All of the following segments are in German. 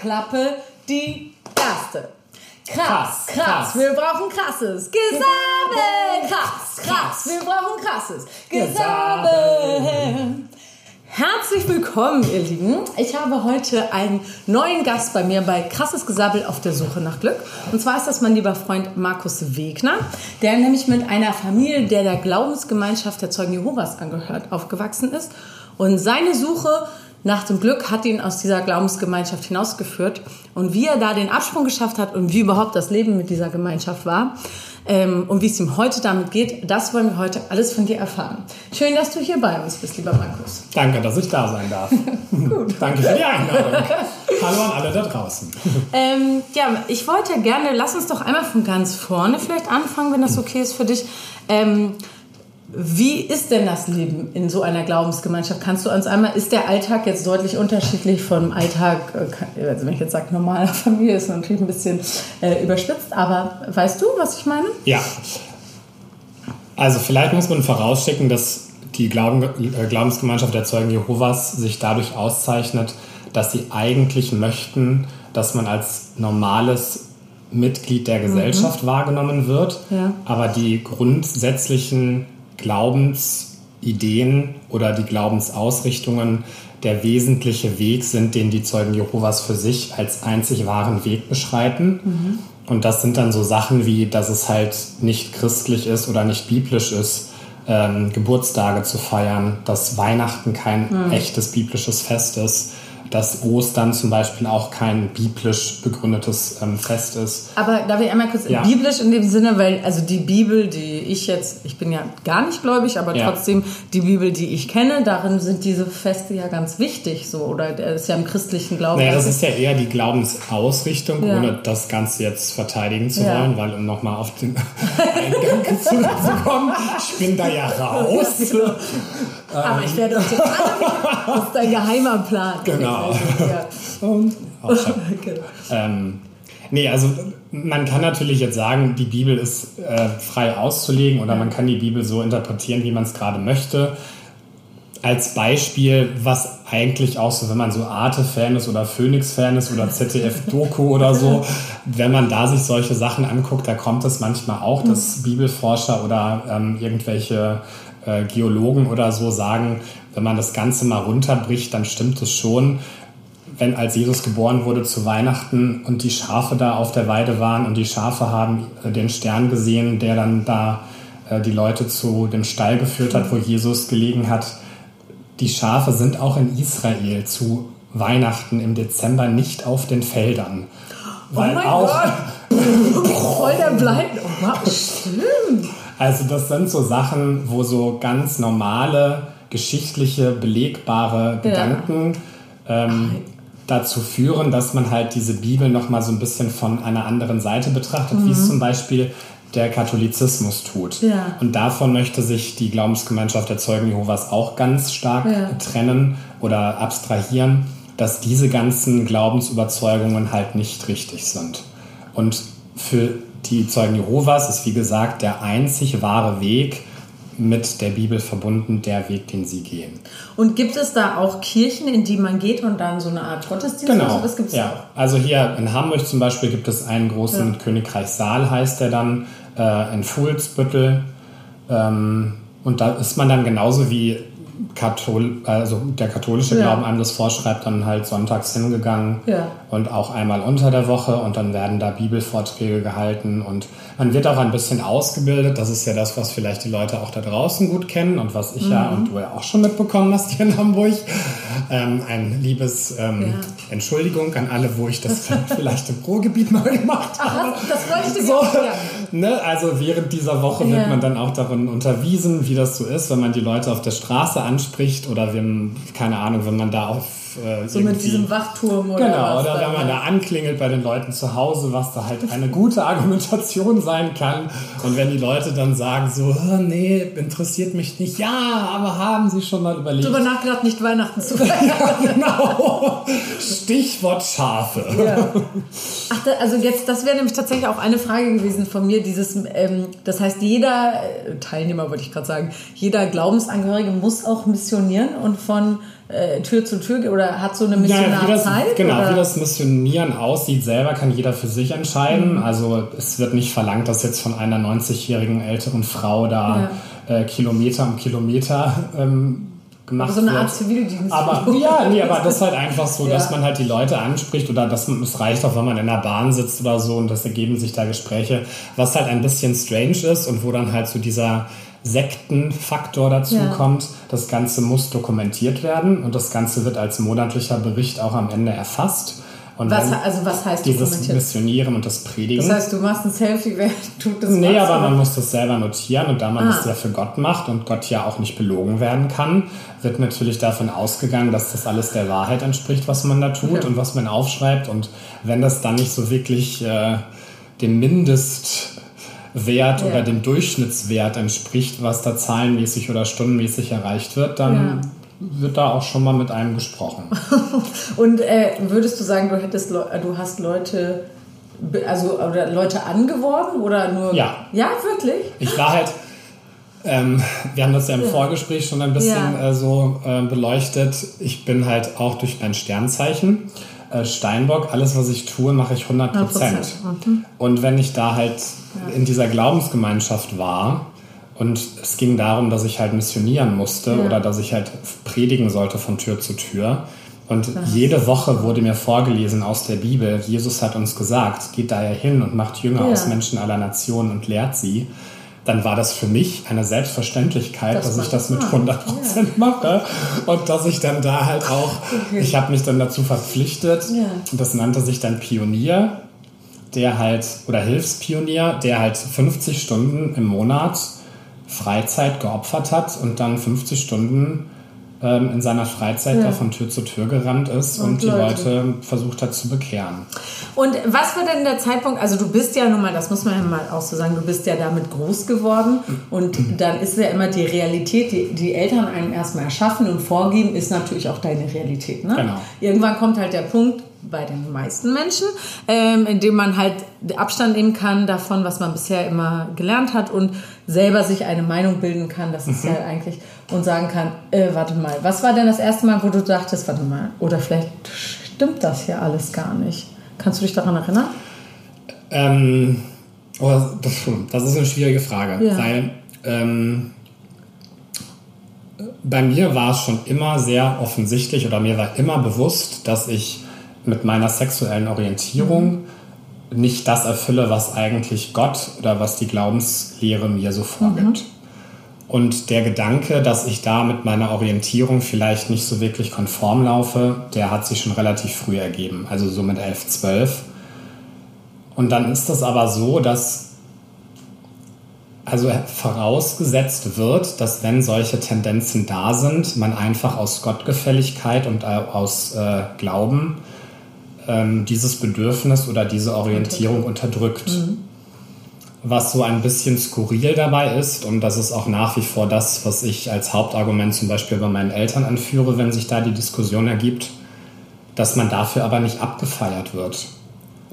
Klappe die erste. Krass, Krass, krass, wir brauchen krasses Gesabbel. Krass, krass, wir brauchen krasses Gesabbel. Herzlich willkommen, ihr Lieben. Ich habe heute einen neuen Gast bei mir bei Krasses Gesabbel auf der Suche nach Glück. Und zwar ist das mein lieber Freund Markus Wegner, der nämlich mit einer Familie, der der Glaubensgemeinschaft der Zeugen Jehovas angehört, aufgewachsen ist. Und seine Suche nach dem Glück hat ihn aus dieser Glaubensgemeinschaft hinausgeführt. Und wie er da den Absprung geschafft hat und wie überhaupt das Leben mit dieser Gemeinschaft war ähm, und wie es ihm heute damit geht, das wollen wir heute alles von dir erfahren. Schön, dass du hier bei uns bist, lieber Markus. Danke, dass ich da sein darf. Danke für die Einladung. Hallo an alle da draußen. Ähm, ja, ich wollte gerne, lass uns doch einmal von ganz vorne vielleicht anfangen, wenn das okay ist für dich. Ähm, wie ist denn das Leben in so einer Glaubensgemeinschaft? Kannst du uns einmal, ist der Alltag jetzt deutlich unterschiedlich vom Alltag, äh, also wenn ich jetzt sage normaler Familie, ist natürlich ein bisschen äh, überspitzt, aber weißt du, was ich meine? Ja. Also vielleicht muss man vorausschicken, dass die Glauben, äh, Glaubensgemeinschaft der Zeugen Jehovas sich dadurch auszeichnet, dass sie eigentlich möchten, dass man als normales Mitglied der Gesellschaft wahrgenommen wird, Ja. aber die grundsätzlichen Glaubensideen oder die Glaubensausrichtungen der wesentliche Weg sind, den die Zeugen Jehovas für sich als einzig wahren Weg beschreiten. Und das sind dann so Sachen wie, dass es halt nicht christlich ist oder nicht biblisch ist, ähm, Geburtstage zu feiern, dass Weihnachten kein echtes biblisches Fest ist, dass Ostern zum Beispiel auch kein biblisch begründetes ähm, Fest ist. Aber darf ich einmal kurz Ja. biblisch in dem Sinne, weil also die Bibel, die ich jetzt, ich bin ja gar nicht gläubig, aber Ja. trotzdem die Bibel, die ich kenne, darin sind diese Feste ja ganz wichtig, so oder das ist ja im christlichen Glauben. Naja, das ist ja eher die Glaubensausrichtung, Ja. ohne das Ganze jetzt verteidigen zu wollen, weil um nochmal auf den Eingang zurückzukommen, ich bin da ja raus. Aber ich werde uns jetzt alle, das ist dein geheimer Plan. Genau. Und auch. Genau. Ähm, nee, also man kann natürlich jetzt sagen, die Bibel ist äh, frei auszulegen oder man kann die Bibel so interpretieren, wie man es gerade möchte. Als Beispiel, was eigentlich auch so, wenn man so Arte-Fan ist oder Phoenix-Fan ist oder ZDF-Doku oder so, wenn man da sich solche Sachen anguckt, da kommt es manchmal auch, dass Bibelforscher oder ähm, irgendwelche äh, Geologen oder so sagen, wenn man das Ganze mal runterbricht, dann stimmt es schon wenn als Jesus geboren wurde zu Weihnachten und die Schafe da auf der Weide waren und die Schafe haben äh, den Stern gesehen, der dann da äh, die Leute zu dem Stall geführt hat, wo Jesus gelegen hat. Die Schafe sind auch in Israel zu Weihnachten im Dezember nicht auf den Feldern. Weil oh mein auch, Gott! Voll der Blind. Oh, wow, stimmt. Also das sind so Sachen, wo so ganz normale, geschichtliche, belegbare Gedanken ähm, dazu führen, dass man halt diese Bibel nochmal so ein bisschen von einer anderen Seite betrachtet, wie es zum Beispiel der Katholizismus tut. Ja. Und davon möchte sich die Glaubensgemeinschaft der Zeugen Jehovas auch ganz stark Ja. trennen oder abstrahieren, dass diese ganzen Glaubensüberzeugungen halt nicht richtig sind. Und für die Zeugen Jehovas ist, wie gesagt, der einzig wahre Weg mit der Bibel verbunden, der Weg, den sie gehen. Und gibt es da auch Kirchen, in die man geht und dann so eine Art Gottesdienst Genau. so? Das gibt's ja. Also hier in Hamburg zum Beispiel gibt es einen großen Königreich Saal, heißt der dann, äh, in Fuhlsbüttel. Ähm, und da ist man dann genauso wie Kathol also der katholische Ja. Glauben einem das vorschreibt, dann halt sonntags hingegangen Ja. und auch einmal unter der Woche und dann werden da Bibelvorträge gehalten und man wird auch ein bisschen ausgebildet. Das ist ja das, was vielleicht die Leute auch da draußen gut kennen und was ich ja Mhm. und du ja auch schon mitbekommen hast hier in Hamburg. Ähm, ein liebes ähm, Ja. Entschuldigung an alle, wo ich das vielleicht im Ruhrgebiet mal gemacht habe. Ach, das wollte ich So, auch sagen. Ne, also während dieser Woche Ja. wird man dann auch darin unterwiesen, wie das so ist, wenn man die Leute auf der Straße anspricht oder wenn, keine Ahnung, wenn man da auf äh, So mit diesem Wachturm oder Genau, was oder wenn man da anklingelt bei den Leuten zu Hause, was da halt eine gute Argumentation sein kann. Und wenn die Leute dann sagen so, "Ah, nee, interessiert mich nicht, ja, aber haben sie schon mal überlegt? drüber nachgedacht, nicht Weihnachten zu feiern. ja, genau. Stichwort Schafe. Ja. Ach, da, also jetzt, das wäre nämlich tatsächlich auch eine Frage gewesen von mir. Dieses, ähm, das heißt, jeder äh, Teilnehmer, wollte ich gerade sagen, jeder Glaubensangehörige muss auch missionieren und von äh, Tür zu Tür oder hat so eine Missionarzeit? Ja, genau, oder? wie das Missionieren aussieht, selber kann jeder für sich entscheiden. Mhm. Also es wird nicht verlangt, dass jetzt von einer 90-jährigen älteren Frau da ja. äh, Kilometer um Kilometer ähm, gemacht so eine. Art Zivildienst. Aber ja, nee, aber das ist halt einfach so, ja. dass man halt die Leute anspricht oder dass man, es reicht auch, wenn man in der Bahn sitzt oder so und das ergeben sich da Gespräche, was halt ein bisschen strange ist und wo dann halt so dieser Sektenfaktor dazu ja. kommt. Das Ganze muss dokumentiert werden und das Ganze wird als monatlicher Bericht auch am Ende erfasst. Und was, also was heißt dieses Missionieren und das Predigen? Das heißt, du machst ein Selfie, wer tut das? Nee, aber man muss das selber notieren und da man ah. das ja für Gott macht und Gott ja auch nicht belogen werden kann, wird natürlich davon ausgegangen, dass das alles der Wahrheit entspricht, was man da tut ja. und was man aufschreibt. Und wenn das dann nicht so wirklich äh, dem Mindestwert ja. oder dem Durchschnittswert entspricht, was da zahlenmäßig oder stundenmäßig erreicht wird, dann ja wird da auch schon mal mit einem gesprochen. Und äh, würdest du sagen, du hättest, du hast Leute, also oder Leute angeworben oder nur? Ja. Ja, wirklich? Ich war halt. Ähm, wir haben das ja im. Vorgespräch schon ein bisschen ja. äh, so äh, beleuchtet. Ich bin halt auch durch mein Sternzeichen äh, Steinbock. Alles, was ich tue, mache ich 100 Prozent. Mhm. Und wenn ich da halt ja. in dieser Glaubensgemeinschaft war, und es ging darum, dass ich halt missionieren musste ja. oder dass ich halt predigen sollte von Tür zu Tür. Und Was? jede Woche wurde mir vorgelesen aus der Bibel, Jesus hat uns gesagt, geht daher hin und macht Jünger ja. aus Menschen aller Nationen und lehrt sie. Dann war das für mich eine Selbstverständlichkeit, das dass ich das mit 100 Prozent ja. mache und dass ich dann da halt auch, okay. ich habe mich dann dazu verpflichtet, und das nannte sich dann Pionier, der halt, oder Hilfspionier, der halt 50 Stunden im Monat Freizeit geopfert hat und dann 50 Stunden ähm, in seiner Freizeit ja. da von Tür zu Tür gerannt ist und, und die Leute. Leute versucht hat zu bekehren. Und was war denn der Zeitpunkt? Also du bist ja nun mal, das muss man ja mal auch so sagen, du bist ja damit groß geworden und dann ist ja immer die Realität, die die Eltern einem erstmal erschaffen und vorgeben, ist natürlich auch deine Realität. Ne? Genau. Irgendwann kommt halt der Punkt, bei den meisten Menschen, ähm, indem man halt Abstand nehmen kann davon, was man bisher immer gelernt hat und selber sich eine Meinung bilden kann. Das ist mhm. ja eigentlich und sagen kann, äh, warte mal, was war denn das erste Mal, wo du dachtest, warte mal, oder vielleicht stimmt das hier alles gar nicht? Kannst du dich daran erinnern? Ähm, oh, das, das, ist eine schwierige Frage, ja. weil ähm, bei mir war es schon immer sehr offensichtlich oder mir war immer bewusst, dass ich mit meiner sexuellen Orientierung nicht das erfülle, was eigentlich Gott oder was die Glaubenslehre mir so vorgibt. Mhm. Und der Gedanke, dass ich da mit meiner Orientierung vielleicht nicht so wirklich konform laufe, der hat sich schon relativ früh ergeben, also so mit 11, 12. Und dann ist es aber so, dass also vorausgesetzt wird, dass wenn solche Tendenzen da sind, man einfach aus Gottgefälligkeit und aus äh, Glauben ähm, dieses Bedürfnis oder diese Orientierung unterdrückt. Mhm. Was so ein bisschen skurril dabei ist, und das ist auch nach wie vor das, was ich als Hauptargument zum Beispiel bei meinen Eltern anführe, wenn sich da die Diskussion ergibt, dass man dafür aber nicht abgefeiert wird.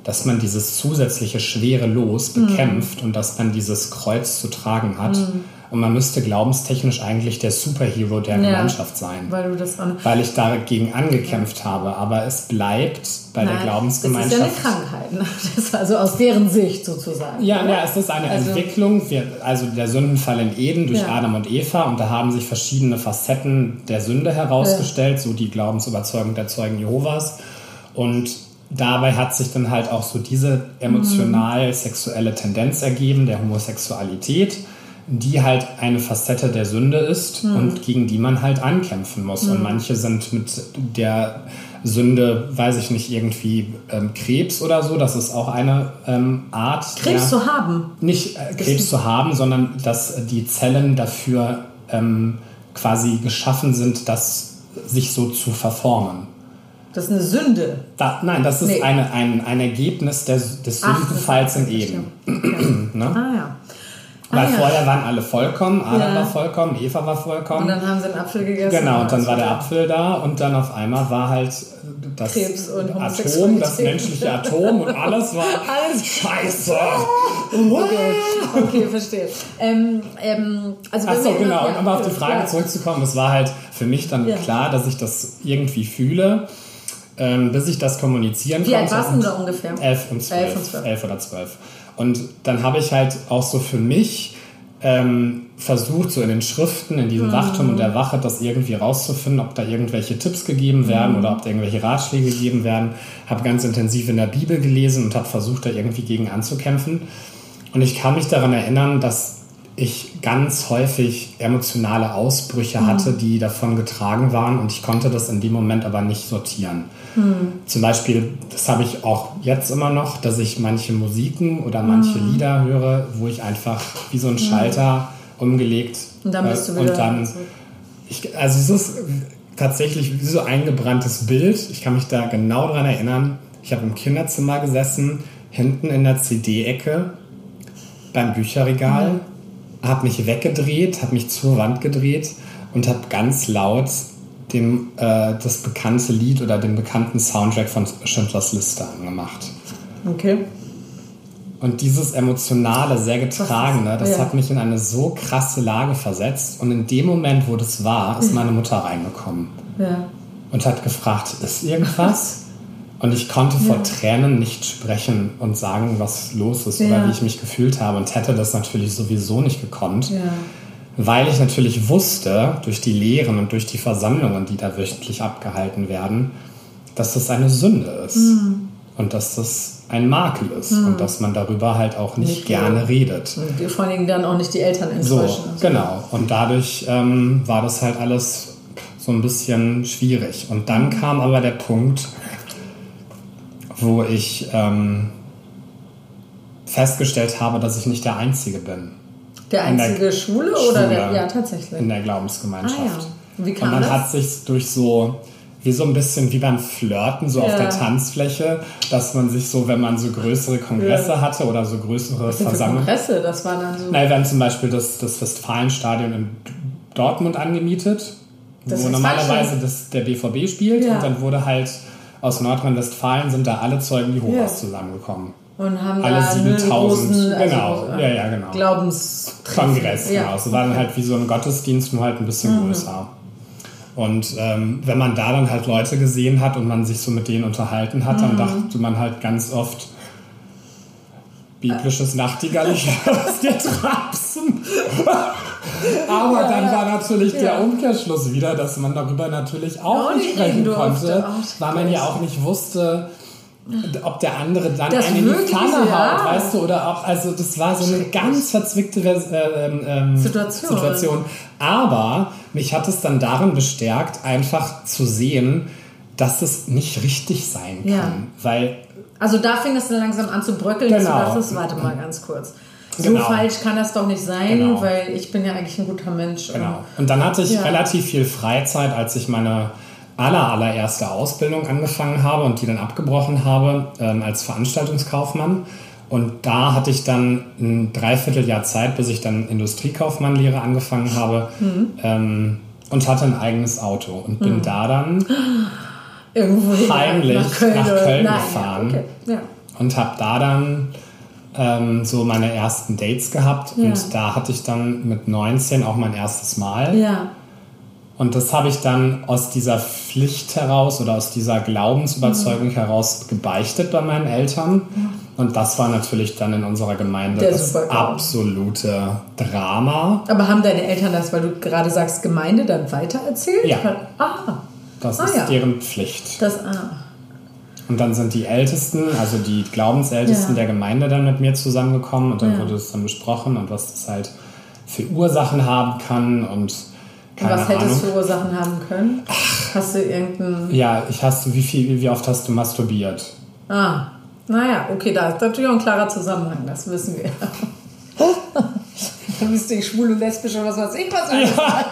Dass man dieses zusätzliche schwere Los mhm. bekämpft mhm. und dass man dieses Kreuz zu tragen hat. Mhm und man müsste glaubenstechnisch eigentlich der Superhero der ja, Gemeinschaft sein. Weil du das an Weil ich dagegen angekämpft habe. Aber es bleibt bei Nein, der Glaubensgemeinschaft. Das ist ja eine Krankheit. Ne? also aus deren Sicht sozusagen. Ja, ja es ist eine also, Entwicklung. Wir, also der Sündenfall in Eden durch ja. Adam und Eva. Und da haben sich verschiedene Facetten der Sünde herausgestellt, ja. so die Glaubensüberzeugung der Zeugen Jehovas. Und dabei hat sich dann halt auch so diese emotional-sexuelle Tendenz ergeben, der Homosexualität die halt eine Facette der Sünde ist mhm. und gegen die man halt ankämpfen muss. Mhm. Und manche sind mit der Sünde, weiß ich nicht, irgendwie ähm, Krebs oder so. Das ist auch eine ähm, Art. Krebs der, zu haben. Nicht äh, Krebs zu haben, sondern dass die Zellen dafür ähm, quasi geschaffen sind, das sich so zu verformen. Das ist eine Sünde. Da, nein, das ist nee. eine, ein, ein Ergebnis des, des Sündenfalls in Eden. Okay. ne? Ah ja. Weil Ah, ja. vorher waren alle vollkommen, Adam Ja. war vollkommen, Eva war vollkommen. Und dann haben sie einen Apfel gegessen. Genau, und dann war der Ja. Apfel da und dann auf einmal war halt das Krebs und Atom, das menschliche Atom und alles war Alles scheiße. Okay, okay verstehe. Ähm, ähm, also Achso, wir- genau. ja, und um auf die Frage ja. zurückzukommen, es war halt für mich dann Ja. klar, dass ich das irgendwie fühle, ähm, bis ich das kommunizieren Wie alt konnte. warst du da ungefähr? Elf und zwölf. Elf und zwölf. Elf oder zwölf. Und dann habe ich halt auch so für mich ähm, versucht, so in den Schriften, in Mhm. diesem Wachturm und der Wache, das irgendwie rauszufinden, ob da irgendwelche Tipps gegeben werden Mhm. oder ob da irgendwelche Ratschläge gegeben werden. Habe ganz intensiv in der Bibel gelesen und habe versucht, da irgendwie gegen anzukämpfen. Und ich kann mich daran erinnern, dass ich ganz häufig emotionale Ausbrüche hatte, die davon getragen waren und ich konnte das in dem Moment aber nicht sortieren. Zum Beispiel, das habe ich auch jetzt immer noch, dass ich manche Musiken oder manche Lieder höre, wo ich einfach wie so ein Schalter umgelegt Und dann bist du äh, wieder und dann, ich, also es ist tatsächlich wie so ein eingebranntes Bild. Ich kann mich da genau dran erinnern. Ich habe im Kinderzimmer gesessen, hinten in der CD-Ecke beim Bücherregal, habe mich weggedreht, habe mich zur Wand gedreht und habe ganz laut dem, äh, das bekannte Lied oder den bekannten Soundtrack von Schindlers Liste angemacht. Okay. Und dieses emotionale, sehr getragene, das Ja. hat mich in eine so krasse Lage versetzt. Und in dem Moment, wo das war, ist meine Mutter reingekommen Ja. und hat gefragt, ist irgendwas? Und ich konnte vor Tränen nicht sprechen und sagen, was los ist Ja. oder wie ich mich gefühlt habe und hätte das natürlich sowieso nicht gekonnt, Ja. Weil ich natürlich wusste, durch die Lehren und durch die Versammlungen, die da wöchentlich abgehalten werden, dass das eine Sünde ist Mhm. und dass das ein Makel ist und dass man darüber halt auch nicht, Nicht gerne redet. Und vor allen Dingen dann auch nicht die Eltern So, enttäuschen. genau. Und dadurch ähm, war das halt alles so ein bisschen schwierig. Und dann kam aber der Punkt, wo ich ähm, festgestellt habe, dass ich nicht der Einzige bin Der in der einzige Schule oder der? Schule. Ja, tatsächlich. in der Glaubensgemeinschaft. Ah, ja. Wie kam Und dann das? hat sich durch so wie so ein bisschen wie beim Flirten so auf Ja. der Tanzfläche, dass man sich so, wenn man so größere Kongresse Ja. hatte oder so größere Versammlungen, Kongresse? Das war dann so. na, wir haben zum Beispiel das, das Westfalenstadion in Dortmund angemietet, Das wo normalerweise falsch. das, der BVB spielt. Und dann wurde halt aus Nordrhein-Westfalen sind da alle Zeugen Jehovas zusammengekommen. Und haben Alle da einen 7000, großen, genau. also, Ja, ja, genau. Glaubens Kongress, ja. genau. Es war dann halt wie so ein Gottesdienst, nur halt ein bisschen Mhm. größer. Und ähm, wenn man da dann halt Leute gesehen hat und man sich so mit denen unterhalten hat, Mhm. dann dachte man halt ganz oft, biblisches Nachtigall, ich hör's dir trapsen. Aber dann war natürlich Ja. der Umkehrschluss wieder, dass man darüber natürlich auch Auch nicht sprechen konnte, weil man ja auch nicht wusste, ob der andere dann Das einen in die Pfanne ja. haut, weißt du, oder auch, also das war so eine ganz verzwickte äh, ähm, Situation. Situation. Aber mich hat es dann darin bestärkt, einfach zu sehen, dass es nicht richtig sein kann. Ja. Weil Also da fing es dann langsam an zu bröckeln, dass du Genau. dachtest, warte mal ganz kurz. So Genau. falsch kann das doch nicht sein, Genau. weil ich bin ja eigentlich ein guter Mensch. Genau. Und dann hatte ich Ja. relativ viel Freizeit, als ich meine aller, allererste Ausbildung angefangen habe und die dann abgebrochen habe ähm, als Veranstaltungskaufmann. Und da hatte ich dann ein Dreivierteljahr Zeit, bis ich dann Industriekaufmannlehre angefangen habe Mhm. ähm, und hatte ein eigenes Auto und bin da dann Irgendwo Heimlich nach Köln Nein, gefahren. Okay. ja. und habe da dann ähm, so meine ersten Dates gehabt Ja. und da hatte ich dann mit 19 auch mein erstes Mal. ja. Und das habe ich dann aus dieser Pflicht heraus oder aus dieser Glaubensüberzeugung heraus gebeichtet bei meinen Eltern. Und das war natürlich dann in unserer Gemeinde Der das absolute Drama. Aber haben deine Eltern das, weil du gerade sagst, Gemeinde dann weitererzählt? Ja. Ah, Das Ah, ist ja. deren Pflicht. das, ah. Und dann sind die Ältesten, also die Glaubensältesten Ja. der Gemeinde dann mit mir zusammengekommen und dann Ja. wurde es dann besprochen und was das halt für Ursachen haben kann Und keine was hätte Ahnung. für Ursachen haben können? Hast du irgendeinen. ja, ich hast wie viel, wie oft hast du masturbiert? Ah, naja, okay, da ist natürlich auch ein klarer Zusammenhang, das wissen wir. Dann bist du schwul und lesbisch oder was weiß ich was. Ja.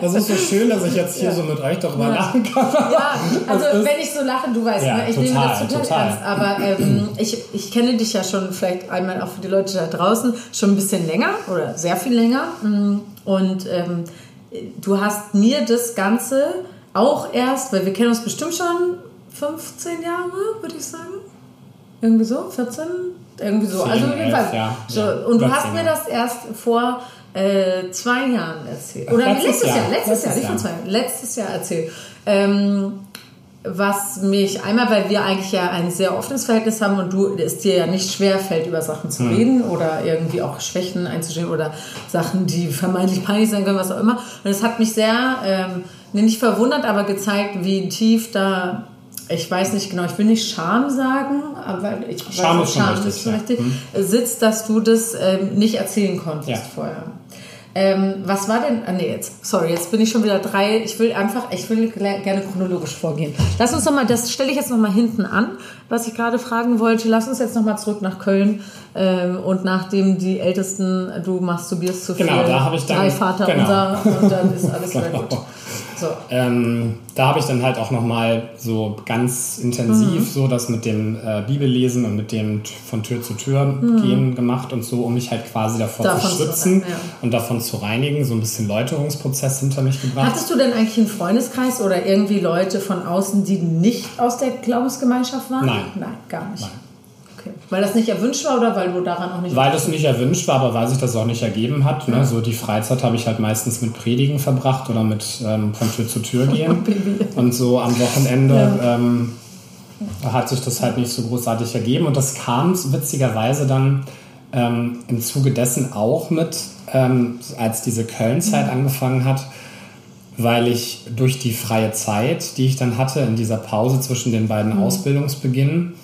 Das ist so schön, dass ich jetzt hier ja. so mit euch darüber ja. lachen kann. Ja, also wenn ich so lache, du weißt, ja, ne? ich total, nehme das total, total. ernst. Aber ähm, ich, ich kenne dich ja schon vielleicht einmal auch für die Leute da draußen schon ein bisschen länger oder sehr viel länger. Mm, und ähm, du hast mir das Ganze auch erst, weil wir kennen uns bestimmt schon 15 Jahre, würde ich sagen. Irgendwie so, 14, irgendwie so. 10, also jedenfalls. Ja, so, ja, und du hast mir das erst vor äh, zwei Jahren erzählt. Oder Ach, letztes, Jahr, Jahr letztes, letztes Jahr, nicht vor zwei Jahren, letztes Jahr erzählt. Ähm, was mich einmal, weil wir eigentlich ja ein sehr offenes Verhältnis haben und du es dir ja nicht schwer fällt, über Sachen zu mhm. reden oder irgendwie auch Schwächen einzustehen oder Sachen, die vermeintlich peinlich sein können, was auch immer. Und es hat mich sehr, ähm, nicht verwundert, aber gezeigt, wie tief da ich weiß nicht genau, ich will nicht Scham sagen, aber ich Scham weiß, ist Scham richtig, ist richtig ja. Hm. sitzt, dass du das ähm, nicht erzählen konntest ja. vorher. Ähm, was war denn, ah, nee, jetzt, sorry, jetzt bin ich schon wieder drei, ich will einfach, ich will gerne chronologisch vorgehen. Lass uns nochmal, das stelle ich jetzt nochmal hinten an, was ich gerade fragen wollte. Lass uns jetzt nochmal zurück nach Köln ähm, und nachdem die Ältesten, du masturbierst zu genau, viel, genau, da habe ich dann, drei Vater genau. unser und dann ist alles wieder gut. So. Ähm, da habe ich dann halt auch nochmal so ganz intensiv mhm. so das mit dem äh, Bibellesen und mit dem von Tür zu Tür mhm. gehen gemacht und so, um mich halt quasi davor davon zu schützen zu, ja. und davon zu reinigen, so ein bisschen Läuterungsprozess hinter mich gebracht. Hattest du denn eigentlich einen Freundeskreis oder irgendwie Leute von außen, die nicht aus der Glaubensgemeinschaft waren? Nein. Nein, gar nicht. Nein. Okay. Weil das nicht erwünscht war oder weil du daran auch nicht. Weil das nicht erwünscht war, aber weil sich das auch nicht ergeben hat. Ne? So die Freizeit habe ich halt meistens mit Predigen verbracht oder mit ähm, von Tür zu Tür gehen. und so am Wochenende ja. ähm, hat sich das halt nicht so großartig ergeben. Und das kam witzigerweise dann ähm, im Zuge dessen auch mit, ähm, als diese Köln-Zeit mhm. angefangen hat weil ich durch die freie Zeit, die ich dann hatte in dieser Pause zwischen den beiden mhm. Ausbildungsbeginnen,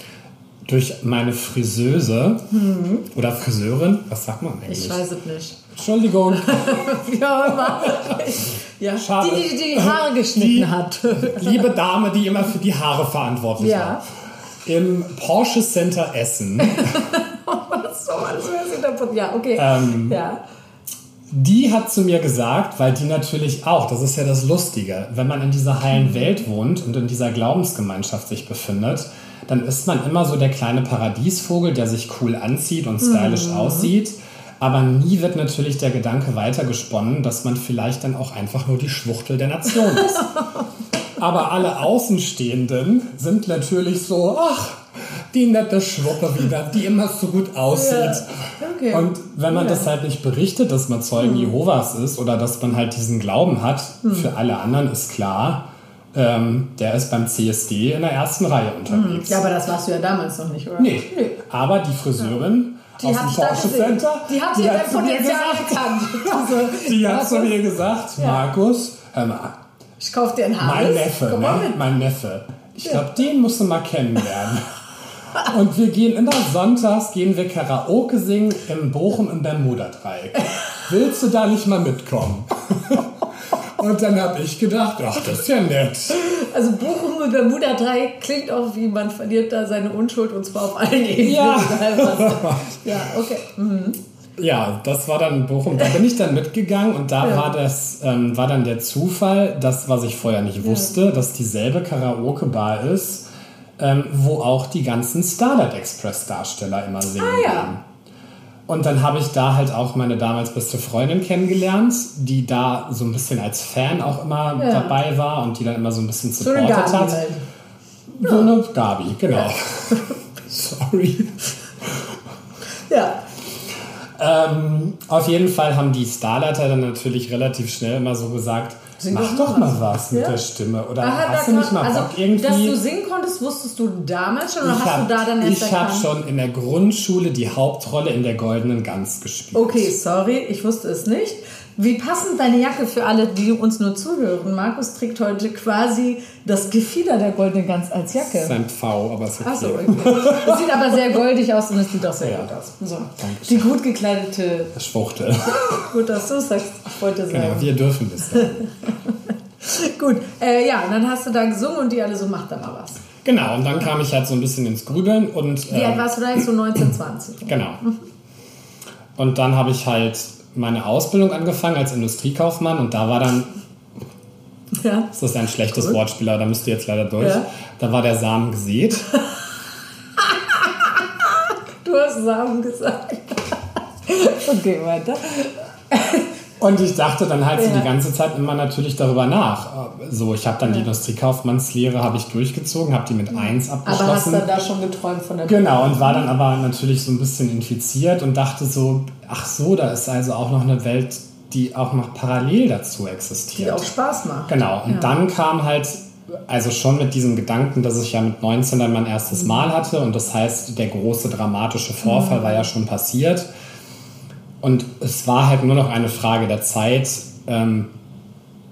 durch meine Friseuse mhm. oder Friseurin, was sagt man eigentlich? Ich weiß es nicht. Entschuldigung. ja, ja. Schade. Die, die die Haare geschnitten die hat. liebe Dame, die immer für die Haare verantwortlich ja. war. Im Porsche Center Essen. so, alles ja, okay. Ähm, ja. Die hat zu mir gesagt, weil die natürlich auch, das ist ja das Lustige, wenn man in dieser heilen Welt wohnt und in dieser Glaubensgemeinschaft sich befindet, dann ist man immer so der kleine Paradiesvogel, der sich cool anzieht und stylisch mhm. aussieht. Aber nie wird natürlich der Gedanke weitergesponnen, dass man vielleicht dann auch einfach nur die Schwuchtel der Nation ist. Aber alle Außenstehenden sind natürlich so, ach, die nette Schwuppe wieder, die immer so gut aussieht. Ja, okay. Und wenn man ja. das halt nicht berichtet, dass man Zeugen mhm. Jehovas ist oder dass man halt diesen Glauben hat, mhm. für alle anderen ist klar, ähm, der ist beim CSD in der ersten Reihe unterwegs. Ja, aber das warst du ja damals noch nicht, oder? Nee. nee. Aber die Friseurin die aus dem Porsche Center, die hat, die hat dein Potenzial erkannt. Die hat zu mir gesagt. Markus, hör mal. Ich kauf dir ein Haus. Mein Neffe, ne? mein Neffe. Ich ja. glaube, den musst du mal kennenlernen. Und wir gehen immer sonntags, gehen wir Karaoke singen im Bochum im Bermuda-Dreieck. Willst du da nicht mal mitkommen? Und dann habe ich gedacht, ach, das ist ja nett. Also Bochum und Bermuda 3 klingt auch wie, man verliert da seine Unschuld und zwar auf allen Ebenen. Ja, ja okay. Mhm. Ja, das war dann Bochum. Da bin ich dann mitgegangen und da ja. war das ähm, war dann der Zufall, das was ich vorher nicht wusste, ja. dass dieselbe Karaoke-Bar ist, ähm, wo auch die ganzen Starlight Express Darsteller immer singen. Ah, ja. Und dann habe ich da halt auch meine damals beste Freundin kennengelernt, die da so ein bisschen als Fan auch immer ja. dabei war und die dann immer so ein bisschen supportet so hat. Halt. So ja. eine Gabi, genau. Ja. Sorry. Ja. Ähm, auf jeden Fall haben die Starleiter dann natürlich relativ schnell immer so gesagt, Sing Mach doch mal was mit ja? der Stimme. Oder Aha, hast du nicht mal also, Bock irgendwie? Dass du singen konntest, wusstest du damals schon oder hast hab, du da dann erst Ich habe schon in der Grundschule die Hauptrolle in der Goldenen Gans gespielt. Okay, sorry, ich wusste es nicht. Wie passend deine Jacke für alle, die uns nur zuhören. Markus trägt heute quasi das Gefieder der goldenen Gans als Jacke. Das ist ein Pfau, aber es ist okay. Achso, okay. Das sieht aber sehr goldig aus und es sieht auch sehr ja. gut aus. So. Die gut gekleidete Schwuchtel. gut, dass du sagst. Ich wollte genau, sagen. Genau, wir dürfen das. gut, äh, ja, dann hast du da gesungen und die alle so, macht da mal was. Genau, und dann kam ich halt so ein bisschen ins Grübeln und... Wie alt ähm, warst du da jetzt? So 19, 20? Genau. Und dann habe ich halt meine Ausbildung angefangen als Industriekaufmann und da war dann, Ja. das ist ein schlechtes Cool. Wortspiel, aber da müsst ihr jetzt leider durch, Ja. da war der Samen gesät. Du hast Samen gesagt. okay, weiter. Und ich dachte dann halt so Ja. die ganze Zeit immer natürlich darüber nach. So, ich habe dann die Industriekaufmannslehre habe ich durchgezogen, habe die mit 1 Aber hast abgeschlossen. du da schon geträumt von der Genau, und war dann aber natürlich so ein bisschen infiziert und dachte so, ach so, da ist also auch noch eine Welt, die auch noch parallel dazu die existiert. auch Spaß macht. Genau, und Ja. dann kam halt, also schon mit diesem Gedanken, dass ich ja mit 19 dann mein erstes Mhm. Mal hatte und das heißt, der große dramatische Vorfall war ja schon passiert. Und es war halt nur noch eine Frage der Zeit, ähm,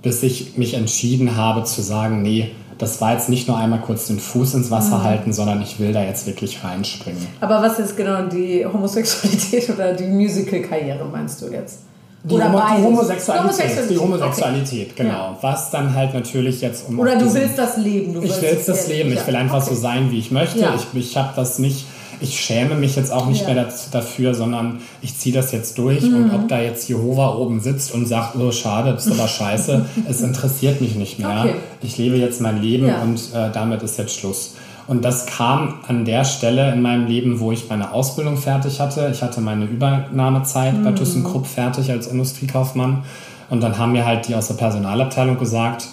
bis ich mich entschieden habe zu sagen, nee, das war jetzt nicht nur einmal kurz den Fuß ins Mhm. Wasser halten, sondern ich will da jetzt wirklich reinspringen. Aber was ist genau die Homosexualität oder die Musical-Karriere, meinst du jetzt? Die, Homo die beides? Homosexualität, die Okay. Homosexualität, genau. Ja. Was dann halt natürlich jetzt um Oder du diesen- willst das Leben. Du Ich will das Leben. Ich will einfach Okay. so sein, wie ich möchte. Ja. Ich, ich habe das nicht. Ich schäme mich jetzt auch nicht Ja. mehr dazu, dafür, sondern ich ziehe das jetzt durch. Mhm. Und ob da jetzt Jehova oben sitzt und sagt, oh schade, das ist aber scheiße, es interessiert mich nicht mehr. Okay. Ich lebe jetzt mein Leben Ja. und äh, damit ist jetzt Schluss. Und das kam an der Stelle in meinem Leben, wo ich meine Ausbildung fertig hatte. Ich hatte meine Übernahmezeit bei ThyssenKrupp fertig als Industriekaufmann. Und dann haben mir halt die aus der Personalabteilung gesagt,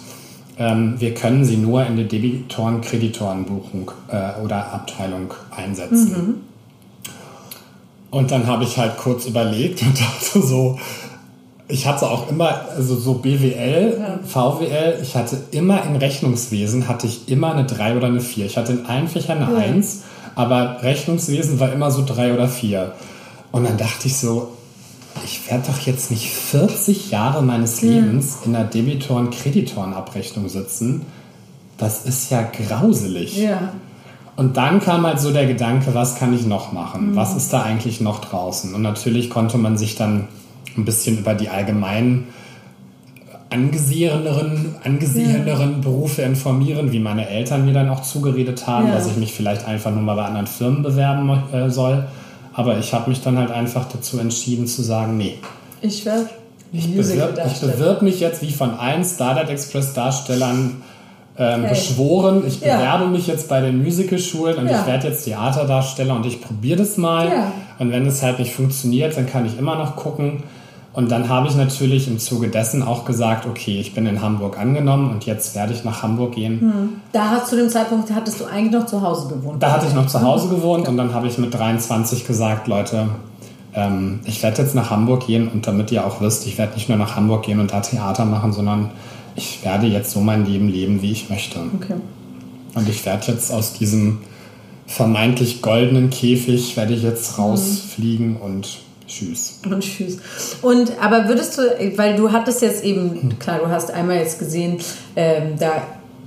ähm, wir können sie nur in der Debitoren-Kreditorenbuchung äh, oder Abteilung einsetzen. Und dann habe ich halt kurz überlegt und dachte so, ich hatte auch immer, also so BWL, VWL, ich hatte immer in Rechnungswesen, hatte ich immer eine 3 oder eine 4. Ich hatte in allen Fächern eine 1, aber Rechnungswesen war immer so 3 oder 4. Und dann dachte ich so, ich werde doch jetzt nicht 40 Jahre meines Lebens in der Debitoren-Kreditoren-Abrechnung sitzen. Das ist ja grauselig. Ja. Und dann kam halt so der Gedanke, was kann ich noch machen? Was ist da eigentlich noch draußen? Und natürlich konnte man sich dann ein bisschen über die allgemeinen angeseheneren, angeseheneren Berufe informieren, wie meine Eltern mir dann auch zugeredet haben, Ja. dass ich mich vielleicht einfach nur mal bei anderen Firmen bewerben äh, soll. Aber ich habe mich dann halt einfach dazu entschieden zu sagen, nee, Ich werde ich bewirb, ich bewirb mich jetzt wie von allen Starlight Express Darstellern ähm, Okay. beschworen. Ich Ja. bewerbe mich jetzt bei den Musicalschulen und Ja. ich werde jetzt Theaterdarsteller und ich probiere das mal. Ja. Und wenn es halt nicht funktioniert, dann kann ich immer noch gucken. Und dann habe ich natürlich im Zuge dessen auch gesagt, okay, ich bin in Hamburg angenommen und jetzt werde ich nach Hamburg gehen. Da hast zu dem Zeitpunkt hattest du eigentlich noch zu Hause gewohnt. Da hatte ich noch zu Hause gewohnt und dann habe ich mit 23 gesagt, Leute, ähm, ich werde jetzt nach Hamburg gehen und damit ihr auch wisst, ich werde nicht nur nach Hamburg gehen und da Theater machen, sondern ich werde jetzt so mein Leben leben, wie ich möchte. Okay. Und ich werde jetzt aus diesem vermeintlich goldenen Käfig, werde ich jetzt rausfliegen und tschüss. Und tschüss. Und aber würdest du, weil du hattest jetzt eben, klar, du hast einmal jetzt gesehen, ähm, da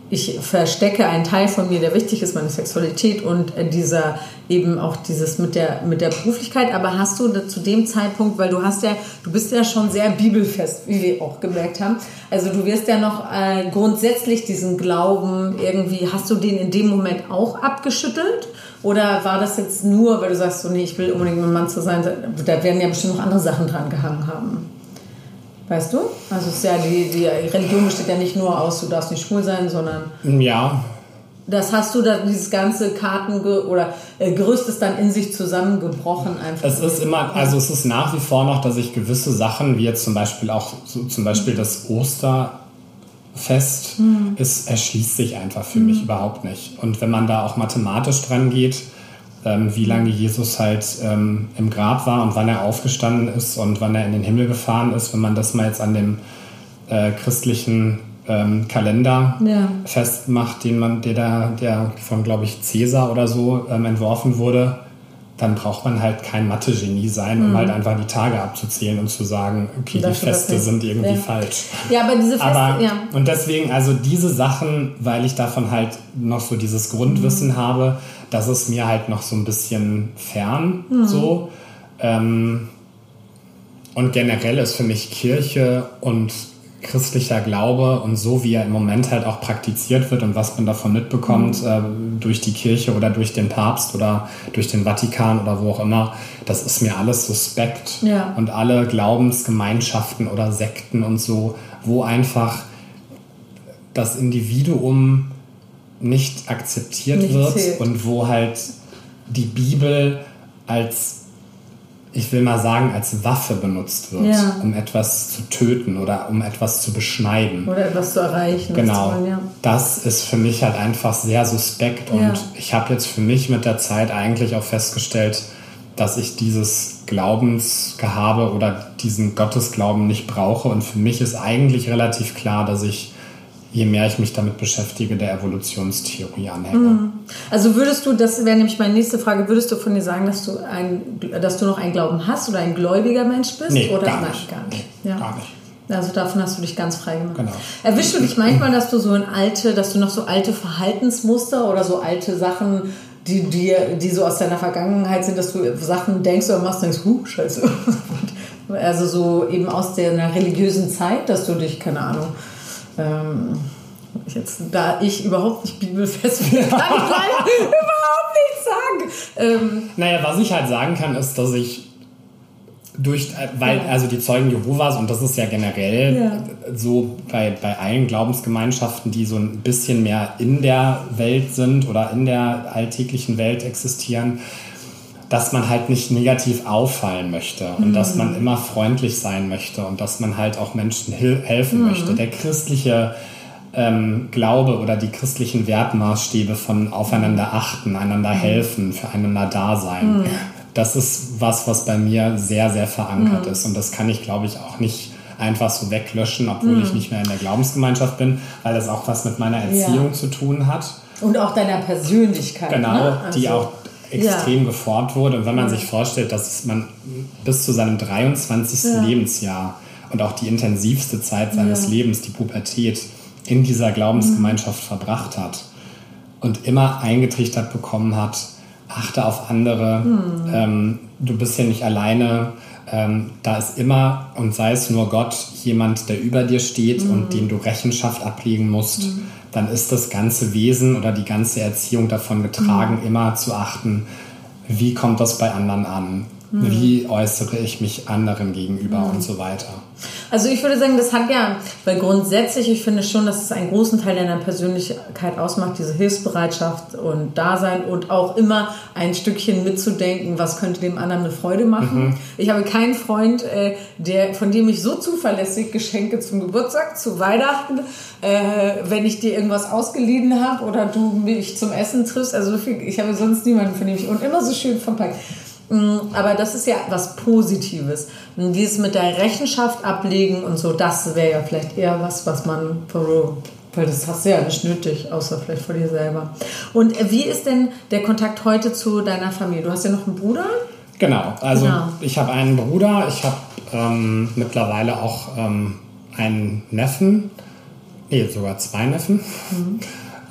ich verstecke einen Teil von mir, der wichtig ist, meine Sexualität und äh, dieser eben auch dieses mit der mit der Beruflichkeit. Aber hast du zu dem Zeitpunkt, weil du hast ja, du bist ja schon sehr bibelfest, wie wir auch gemerkt haben. Also du wirst ja noch äh, grundsätzlich diesen Glauben irgendwie, hast du den in dem Moment auch abgeschüttelt? Oder war das jetzt nur, weil du sagst, so, nee, ich will unbedingt mit einem Mann zu sein, da werden ja bestimmt noch andere Sachen dran gehangen haben. Weißt du? Also es ist ja die, die Religion besteht ja nicht nur aus, du darfst nicht schwul sein, sondern Ja, das hast du da dieses ganze Karten oder äh, Gerüst ist dann in sich zusammengebrochen einfach. Es ist immer, also es ist nach wie vor noch, dass ich gewisse Sachen, wie jetzt zum Beispiel auch so zum Beispiel das Osterfest, es erschließt sich einfach für mich überhaupt nicht. Und wenn man da auch mathematisch dran geht, ähm, wie lange Jesus halt ähm, im Grab war und wann er aufgestanden ist und wann er in den Himmel gefahren ist, wenn man das mal jetzt an dem äh, christlichen ähm, Kalender Ja. festmacht, den man, der, da- der von, glaube ich, Cäsar oder so ähm, entworfen wurde, dann braucht man halt kein Mathe-Genie sein, um halt einfach die Tage abzuzählen und zu sagen, okay, die Das Feste sind irgendwie Ja. falsch. ja, aber diese Feste, Aber, ja. und deswegen, also diese Sachen, weil ich davon halt noch so dieses Grundwissen Mhm. habe, das ist mir halt noch so ein bisschen fern, Mhm. so. Ähm, und generell ist für mich Kirche und christlicher Glaube und so wie er im Moment halt auch praktiziert wird und was man davon mitbekommt mhm. äh, durch die Kirche oder durch den Papst oder durch den Vatikan oder wo auch immer, das ist mir alles suspekt. Ja. Und alle Glaubensgemeinschaften oder Sekten und so, wo einfach das Individuum nicht akzeptiert nicht wird zählt. und wo halt die Bibel als ich will mal sagen, als Waffe benutzt wird, ja. um etwas zu töten oder um etwas zu beschneiden. Oder etwas zu erreichen. Genau. Wollen, ja. Das ist für mich halt einfach sehr suspekt und ja. ich habe jetzt für mich mit der Zeit eigentlich auch festgestellt, dass ich dieses Glaubensgehabe oder diesen Gottesglauben nicht brauche und für mich ist eigentlich relativ klar, dass ich je mehr ich mich damit beschäftige, der Evolutionstheorie anhänge. Mhm. Also würdest du, das wäre nämlich meine nächste Frage, würdest du von dir sagen, dass du, ein, dass du noch einen Glauben hast oder ein gläubiger Mensch bist? Nee, oder? gar nicht. Gar nicht. Nee, ja. gar nicht. Also davon hast du dich ganz frei gemacht. Genau. Erwischst du dich manchmal, dass du so ein alte, dass du noch so alte Verhaltensmuster oder so alte Sachen, die, die, die so aus deiner Vergangenheit sind, dass du Sachen denkst oder machst, denkst, huh, scheiße. Also so eben aus der religiösen Zeit, dass du dich, keine Ahnung, ähm, jetzt, da ich überhaupt nicht bibelfest bin, kann ich leider überhaupt nichts sagen. Ähm, naja, was ich halt sagen kann, ist, dass ich durch, äh, weil, also die Zeugen Jehovas, und das ist ja generell ja. so bei, bei allen Glaubensgemeinschaften, die so ein bisschen mehr in der Welt sind oder in der alltäglichen Welt existieren, dass man halt nicht negativ auffallen möchte und mhm. dass man immer freundlich sein möchte und dass man halt auch Menschen helfen mhm. möchte. Der christliche ähm, Glaube oder die christlichen Wertmaßstäbe von aufeinander achten, einander mhm. helfen, füreinander da sein, mhm. das ist was, was bei mir sehr, sehr verankert mhm. ist und das kann ich, glaube ich, auch nicht einfach so weglöschen, obwohl ich nicht mehr in der Glaubensgemeinschaft bin, weil das auch was mit meiner Erziehung ja. zu tun hat. Und auch deiner Persönlichkeit. Genau, ne? also, die auch extrem ja. geformt wurde. Und wenn man sich vorstellt, dass man bis zu seinem 23. Ja. Lebensjahr und auch die intensivste Zeit seines ja. Lebens, die Pubertät, in dieser Glaubensgemeinschaft mhm. verbracht hat und immer eingetrichtert bekommen hat, achte auf andere, mhm. ähm, du bist ja nicht alleine, ähm, da ist immer und sei es nur Gott jemand, der über dir steht mhm. und dem du Rechenschaft ablegen musst. Mhm dann ist das ganze Wesen oder die ganze Erziehung davon getragen, mhm. immer zu achten, wie kommt das bei anderen an? Mhm. Wie äußere ich mich anderen gegenüber mhm. und so weiter. Also ich würde sagen, das hat ja, weil grundsätzlich, ich finde schon, dass es einen großen Teil deiner Persönlichkeit ausmacht, diese Hilfsbereitschaft und Dasein und auch immer ein Stückchen mitzudenken, was könnte dem anderen eine Freude machen. Mhm. Ich habe keinen Freund, äh, der, von dem ich so zuverlässig Geschenke zum Geburtstag, zu Weihnachten, äh, wenn ich dir irgendwas ausgeliehen habe oder du mich zum Essen triffst, also ich habe sonst niemanden, von dem ich und immer so schön verpackt. Mm, aber das ist ja was Positives. Und dieses mit der Rechenschaft ablegen und so, das wäre ja vielleicht eher was, was man, weil das hast du ja nicht nötig, außer vielleicht vor dir selber. Und wie ist denn der Kontakt heute zu deiner Familie? Du hast ja noch einen Bruder? Genau, also genau. ich habe einen Bruder, ich habe ähm, mittlerweile auch ähm, einen Neffen, nee, sogar zwei Neffen. Mhm.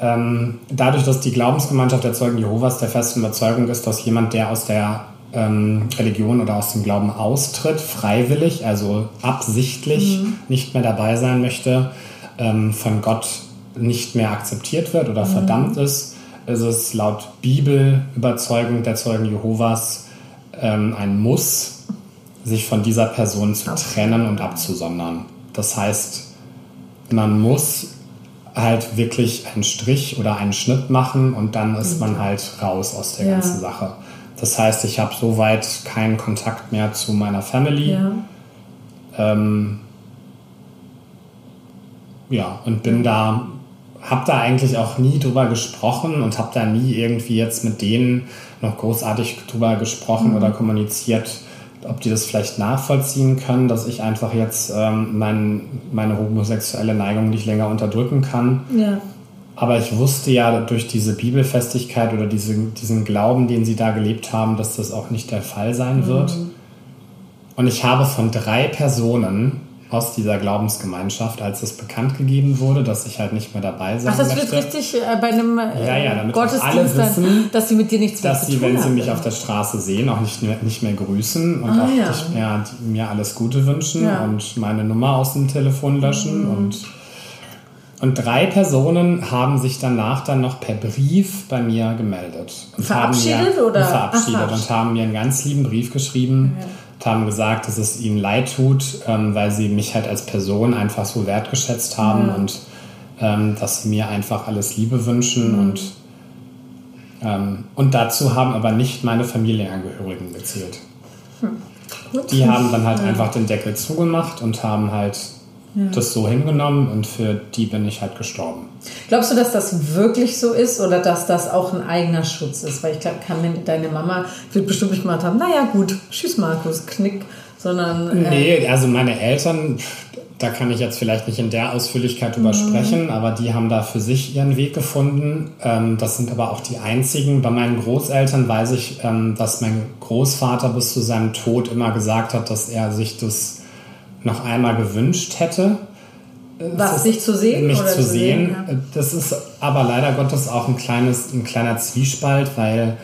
Ähm, dadurch, dass die Glaubensgemeinschaft der Zeugen Jehovas der festen Überzeugung ist, dass jemand, der aus der ähm, Religion oder aus dem Glauben austritt, freiwillig, also absichtlich mhm. nicht mehr dabei sein möchte, ähm, von Gott nicht mehr akzeptiert wird oder mhm. verdammt ist, ist es laut Bibelüberzeugung der Zeugen Jehovas ähm, ein Muss, sich von dieser Person zu trennen und abzusondern. Das heißt, man muss halt wirklich einen Strich oder einen Schnitt machen und dann ist man halt raus aus der ja. ganzen Sache. Das heißt, ich habe soweit keinen Kontakt mehr zu meiner Family. Ja. Ähm, ja, und bin da, habe da eigentlich auch nie drüber gesprochen und habe da nie irgendwie jetzt mit denen noch großartig drüber gesprochen mhm. oder kommuniziert, ob die das vielleicht nachvollziehen können, dass ich einfach jetzt ähm, mein, meine homosexuelle Neigung nicht länger unterdrücken kann. Ja. Aber ich wusste ja durch diese Bibelfestigkeit oder diese, diesen Glauben, den sie da gelebt haben, dass das auch nicht der Fall sein wird. Mhm. Und ich habe von drei Personen aus dieser Glaubensgemeinschaft, als es bekannt gegeben wurde, dass ich halt nicht mehr dabei sein Ach, das möchte. wird richtig äh, bei einem äh, Ja, ja, damit Gottesdienst, alle wissen, dann, dass sie mit dir nichts mehr dass sie, wenn sie haben. mich auf der Straße sehen, auch nicht mehr, nicht mehr grüßen und Ah, auch ja. nicht mehr mir alles Gute wünschen und meine Nummer aus dem Telefon löschen. Und, und drei Personen haben sich danach dann noch per Brief bei mir gemeldet. Und Verabschiedet haben mir, oder? Und verabschiedet Ach, und haben mir einen ganz lieben Brief geschrieben. Und haben gesagt, dass es ihnen leid tut, ähm, weil sie mich halt als Person einfach so wertgeschätzt haben und ähm, dass sie mir einfach alles Liebe wünschen und ähm, und dazu haben aber nicht meine Familienangehörigen gezählt. Gut. Die haben dann halt einfach den Deckel zugemacht und haben halt das so hingenommen und für die bin ich halt gestorben. Glaubst du, dass das wirklich so ist oder dass das auch ein eigener Schutz ist? Weil ich glaube, deine Mama wird bestimmt nicht gemacht haben, naja gut, tschüss Markus, knick, sondern äh, Nee, also meine Eltern, da kann ich jetzt vielleicht nicht in der Ausführlichkeit drüber sprechen, aber die haben da für sich ihren Weg gefunden. Ähm, das sind aber auch die einzigen. Bei meinen Großeltern weiß ich, ähm, dass mein Großvater bis zu seinem Tod immer gesagt hat, dass er sich das noch einmal gewünscht hätte. was, dich zu sehen? mich zu sehen. ja. Das ist aber leider Gottes auch ein, kleines, ein kleiner Zwiespalt, weil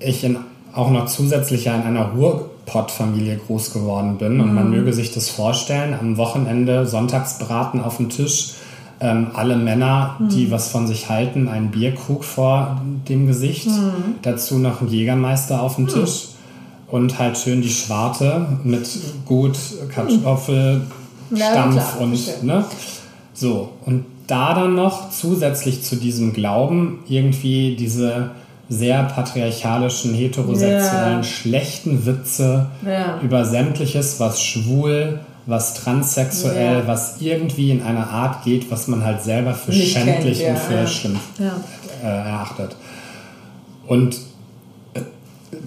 ich in, auch noch zusätzlich in einer Ruhrpott-Familie groß geworden bin. Und Mhm. man möge sich das vorstellen, am Wochenende Sonntagsbraten auf dem Tisch, ähm, alle Männer, Mhm. die was von sich halten, einen Bierkrug vor dem Gesicht, Mhm. dazu noch ein Jägermeister auf dem Tisch. Und halt schön die Schwarte mit gut Kartoffel, Ja, Stampf klar, und ne? So, und da dann noch zusätzlich zu diesem Glauben irgendwie diese sehr patriarchalischen, heterosexuellen, Ja. schlechten Witze Ja. über sämtliches, was schwul, was transsexuell, Ja. was irgendwie in eine Art geht, was man halt selber für Nicht schändlich kennt, und für schlimm äh, erachtet. Und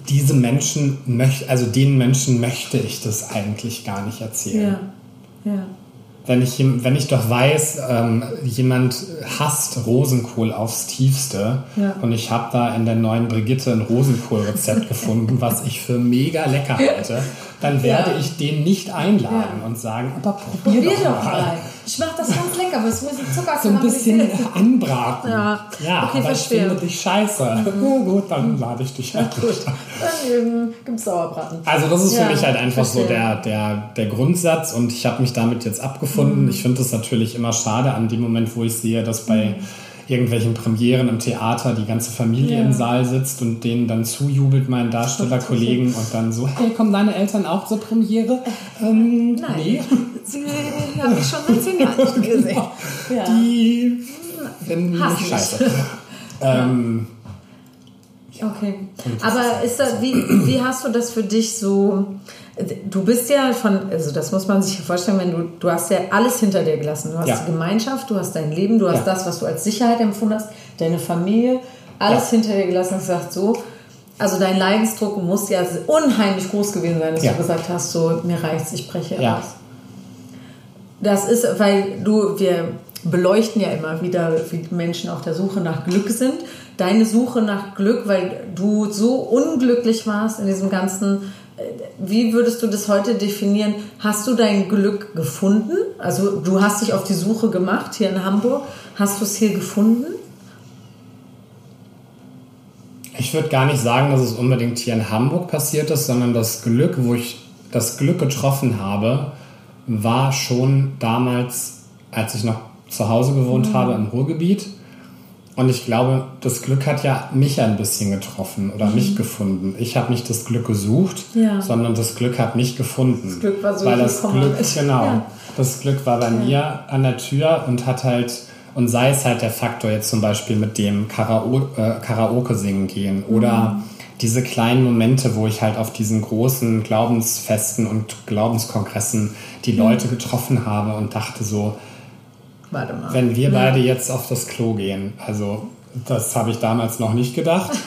diese Menschen möchte, also den Menschen möchte ich das eigentlich gar nicht erzählen. Ja. Ja. Wenn ich, wenn ich doch weiß, ähm, jemand hasst Rosenkohl aufs Tiefste Ja. und ich habe da in der neuen Brigitte ein Rosenkohlrezept gefunden, was ich für mega lecker halte, dann werde Ja. ich den nicht einladen Ja. und sagen, aber probier, Probier doch, doch mal. mal. Ich mache das ganz lecker, aber es muss Zucker So ein bisschen anbraten. Ja. ja Okay, aber verstehe. Mhm. ich finde dich scheiße. Ja, gut, dann lade ich dich halt nicht ein. Dann ähm, gibt's Sauerbraten. Also das ist für mich halt einfach so verstehe. der, der, der Grundsatz und ich habe mich damit jetzt Mhm. abgefunden. Ich finde es natürlich immer schade an dem Moment, wo ich sehe, dass bei Mhm. Irgendwelchen Premieren im Theater die ganze Familie Ja. im Saal sitzt und denen dann zujubelt, meinen Darstellerkollegen und dann so, hey, kommen deine Eltern auch zur Premiere? Ähm, Nein. Nee. Sie habe ich schon seit zehn Jahren nicht gesehen. Ja. Die finden mich. scheiße. ähm, Okay. Aber ist das, wie, wie hast du das für dich so? Du bist ja von, also das muss man sich vorstellen, wenn du, du hast ja alles hinter dir gelassen. Du hast Ja. die Gemeinschaft, du hast dein Leben, du hast Ja. das, was du als Sicherheit empfunden hast, deine Familie, alles Ja. hinter dir gelassen und gesagt so. Also dein Leidensdruck muss ja unheimlich groß gewesen sein, dass du gesagt hast, so mir reicht's, ich breche aus. Das ist, weil du, wir beleuchten ja immer wieder, wie Menschen auf der Suche nach Glück sind. Deine Suche nach Glück, weil du so unglücklich warst in diesem ganzen, äh, wie würdest du das heute definieren? Hast du dein Glück gefunden? Also du hast dich auf die Suche gemacht hier in Hamburg. Hast du es hier gefunden? Ich würde gar nicht sagen, dass es unbedingt hier in Hamburg passiert ist, sondern das Glück, wo ich das Glück getroffen habe, war schon damals, als ich noch zu Hause gewohnt Mhm. habe im Ruhrgebiet. Und ich glaube, das Glück hat ja mich ein bisschen getroffen oder mich gefunden. Ich habe nicht das Glück gesucht, Mhm. Ja. sondern das Glück hat mich gefunden. Das Glück war so Weil das Glück, damit. genau, Ja. das Glück war bei mir an der Tür und hat halt, und sei es halt der Faktor jetzt zum Beispiel mit dem Karao äh, Karaoke singen gehen oder Mhm. diese kleinen Momente, wo ich halt auf diesen großen Glaubensfesten und Glaubenskongressen die Leute getroffen habe und dachte so, Warte mal. wenn wir beide jetzt auf das Klo gehen, also das habe ich damals noch nicht gedacht.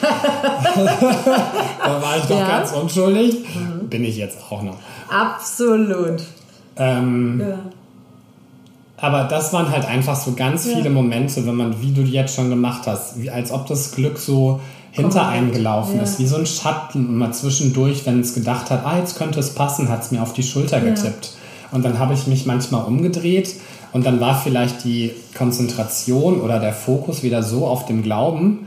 da war ich doch Ja. ganz unschuldig. Bin ich jetzt auch noch. Absolut. Ähm, Ja. aber das waren halt einfach so ganz Ja. viele Momente, wenn man, wie du jetzt schon gemacht hast, wie, als ob das Glück so hinter einem gelaufen Ja. ist, wie so ein Schatten. Und mal zwischendurch, wenn es gedacht hat, ah, jetzt könnte es passen, hat es mir auf die Schulter getippt. Und dann habe ich mich manchmal umgedreht und dann war vielleicht die Konzentration oder der Fokus wieder so auf dem Glauben,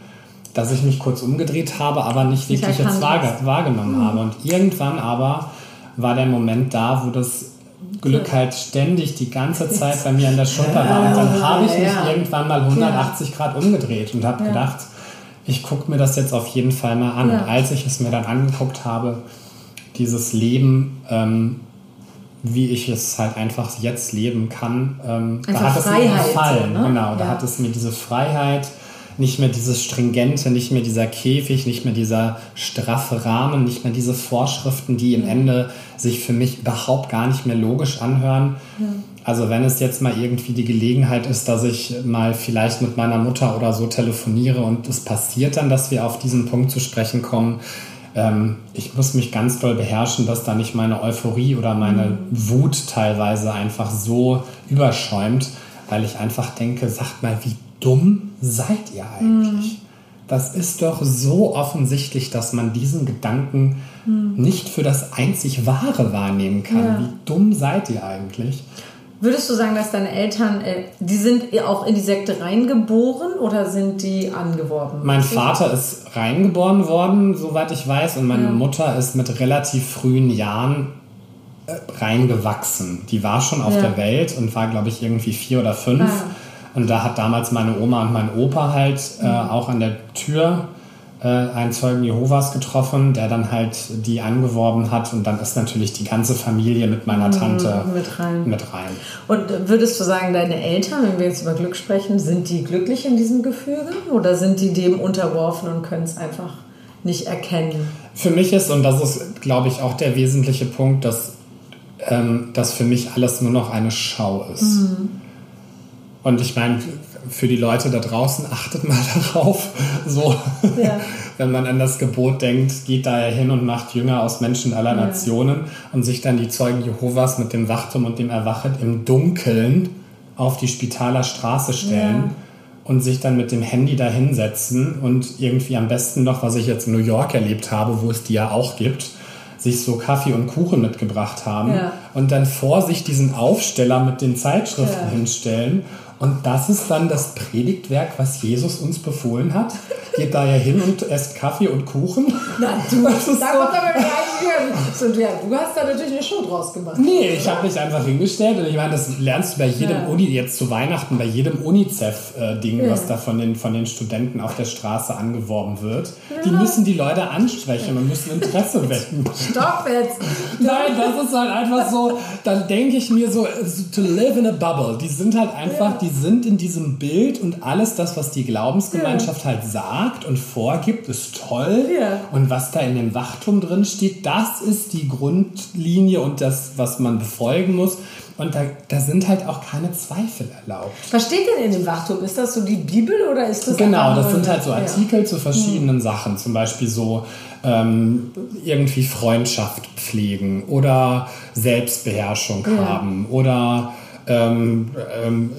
dass ich mich kurz umgedreht habe, aber nicht wirklich jetzt wahrgenommen mhm. habe. Und irgendwann aber war der Moment da, wo das Glück halt ständig die ganze Zeit bei mir an der Schulter war. Und dann habe ich mich ja. irgendwann mal 180 Grad umgedreht und habe ja. gedacht, ich gucke mir das jetzt auf jeden Fall mal an. Ja. Und als ich es mir dann angeguckt habe, dieses Leben, ähm, wie ich es halt einfach jetzt leben kann, ähm, da hat Freiheit, es mir gefallen. Ne? Genau, da hat es mir diese Freiheit, nicht mehr dieses Stringente, nicht mehr dieser Käfig, nicht mehr dieser straffe Rahmen, nicht mehr diese Vorschriften, die im Ende sich für mich überhaupt gar nicht mehr logisch anhören. Ja. Also wenn es jetzt mal irgendwie die Gelegenheit ist, dass ich mal vielleicht mit meiner Mutter oder so telefoniere und es passiert dann, dass wir auf diesen Punkt zu sprechen kommen, ähm, ich muss mich ganz doll beherrschen, dass da nicht meine Euphorie oder meine. Wut teilweise einfach so überschäumt, weil ich einfach denke, sagt mal, wie dumm seid ihr eigentlich? Mhm. Das ist doch so offensichtlich, dass man diesen Gedanken mhm. nicht für das einzig Wahre wahrnehmen kann. Ja. Wie dumm seid ihr eigentlich? Würdest du sagen, dass deine Eltern, äh, die sind auch in die Sekte reingeboren oder sind die angeworben? Mein Vater ist reingeboren worden, soweit ich weiß, und meine ja. Mutter ist mit relativ frühen Jahren äh, reingewachsen. Die war schon auf ja. der Welt und war, glaube ich, irgendwie vier oder fünf. Ah. Und da hat damals meine Oma und mein Opa halt äh, mhm. auch an der Tür äh, einen Zeugen Jehovas getroffen, der dann halt die angeworben hat. Und dann ist natürlich die ganze Familie mit meiner mhm, Tante mit rein. mit rein. Und würdest du sagen, deine Eltern, wenn wir jetzt über Glück sprechen, sind die glücklich in diesem Gefüge oder sind die dem unterworfen und können es einfach nicht erkennen? Für mich ist, und das ist, glaube ich, auch der wesentliche Punkt, dass ähm, das für mich alles nur noch eine Schau ist. Mhm. Und ich meine, für die Leute da draußen, achtet mal darauf, so, ja. wenn man an das Gebot denkt, geht da hin und macht Jünger aus Menschen aller ja. Nationen und sich dann die Zeugen Jehovas mit dem Wachturm und dem Erwachet im Dunkeln auf die Spitaler Straße stellen. Ja. Und sich dann mit dem Handy da hinsetzen und irgendwie am besten noch, was ich jetzt in New York erlebt habe, wo es die ja auch gibt, sich so Kaffee und Kuchen mitgebracht haben ja. und dann vor sich diesen Aufsteller mit den Zeitschriften ja. hinstellen und das ist dann das Predigtwerk, was Jesus uns befohlen hat. Geht da ja hin und esst Kaffee und Kuchen. Na, du, das ist da so. kommt aber so, ja, du hast da natürlich eine Show draus gemacht. Nee, ich habe mich einfach hingestellt und ich meine, das lernst du bei jedem ja. Uni, jetzt zu Weihnachten, bei jedem UNICEF-Ding, ja. was da von den, von den Studenten auf der Straße angeworben wird. Die müssen die Leute ansprechen und müssen Interesse wecken. Stopp jetzt! Nein, das ist halt einfach so, dann denke ich mir so, to live in a bubble. Die sind halt einfach, die sind in diesem Bild und alles das, was die Glaubensgemeinschaft halt sagt und vorgibt, ist toll. Und was da in dem Wachtum drin steht, das ist die Grundlinie und das, was man befolgen muss. Und da, da sind halt auch keine Zweifel erlaubt. Was steht denn in dem Wachtum? Ist das so die Bibel oder ist das Genau, das sind halt so Artikel ja. zu verschiedenen hm. Sachen. Zum Beispiel so ähm, irgendwie Freundschaft pflegen oder Selbstbeherrschung ja. haben oder ähm, ähm,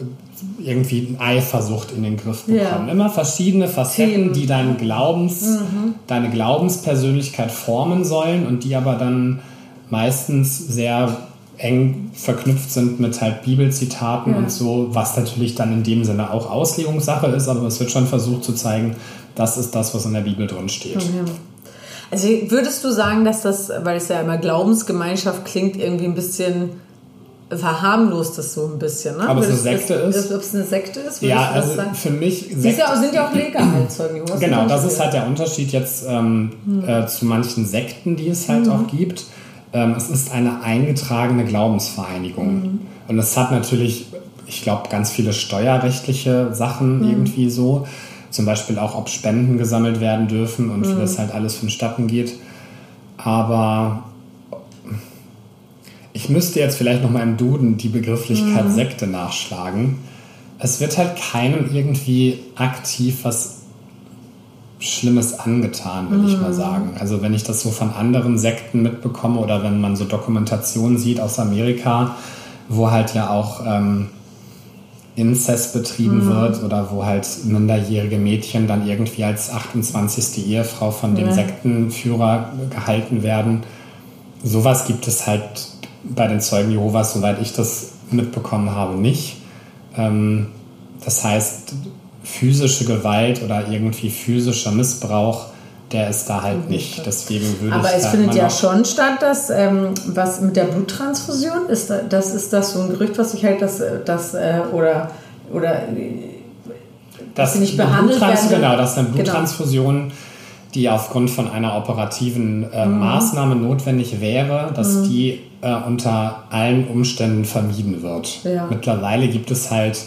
irgendwie Eifersucht in den Griff bekommen. Ja. Immer verschiedene Facetten, die deinen Glaubens, mhm. deine Glaubenspersönlichkeit formen sollen und die aber dann meistens sehr eng verknüpft sind mit halt Bibelzitaten ja. und so, was natürlich dann in dem Sinne auch Auslegungssache ist, aber es wird schon versucht zu zeigen, das ist das, was in der Bibel drin steht. Ja. Also würdest du sagen, dass das, weil es ja immer Glaubensgemeinschaft klingt, irgendwie ein bisschen verharmlost das so ein bisschen. Ne? Aber es eine Sekte ist? Ob es eine Sekte ist? Ja, also für mich... Sekte, ja, sind ja auch legal, Zeugen Genau, das ist halt der Unterschied jetzt ähm, hm. äh, zu manchen Sekten, die es halt hm. auch gibt. Ähm, es ist eine eingetragene Glaubensvereinigung. Hm. Und es hat natürlich, ich glaube, ganz viele steuerrechtliche Sachen hm. irgendwie so. Zum Beispiel auch, ob Spenden gesammelt werden dürfen und wie hm. das halt alles vonstatten geht. Aber ich müsste jetzt vielleicht noch mal im Duden die Begrifflichkeit mhm. Sekte nachschlagen. Es wird halt keinem irgendwie aktiv was Schlimmes angetan, würde mhm. ich mal mhm. sagen. Also wenn ich das so von anderen Sekten mitbekomme oder wenn man so Dokumentationen sieht aus Amerika, wo halt ja auch ähm, Inzest betrieben mhm. wird oder wo halt minderjährige Mädchen dann irgendwie als 28. Ehefrau von dem ja. Sektenführer gehalten werden. Sowas gibt es halt bei den Zeugen Jehovas, soweit ich das mitbekommen habe, nicht. Ähm, das heißt, physische Gewalt oder irgendwie physischer Missbrauch, der ist da halt mhm. nicht. Deswegen würde Aber es findet ja schon statt, dass ähm, was mit der Bluttransfusion ist. Das ist das so ein Gerücht, was ich halt das, das äh, oder oder dass sie nicht behandelt werden. Genau, dass eine genau. Bluttransfusion genau die aufgrund von einer operativen äh, mhm. Maßnahme notwendig wäre, dass mhm. die äh, unter allen Umständen vermieden wird. Ja. Mittlerweile gibt es halt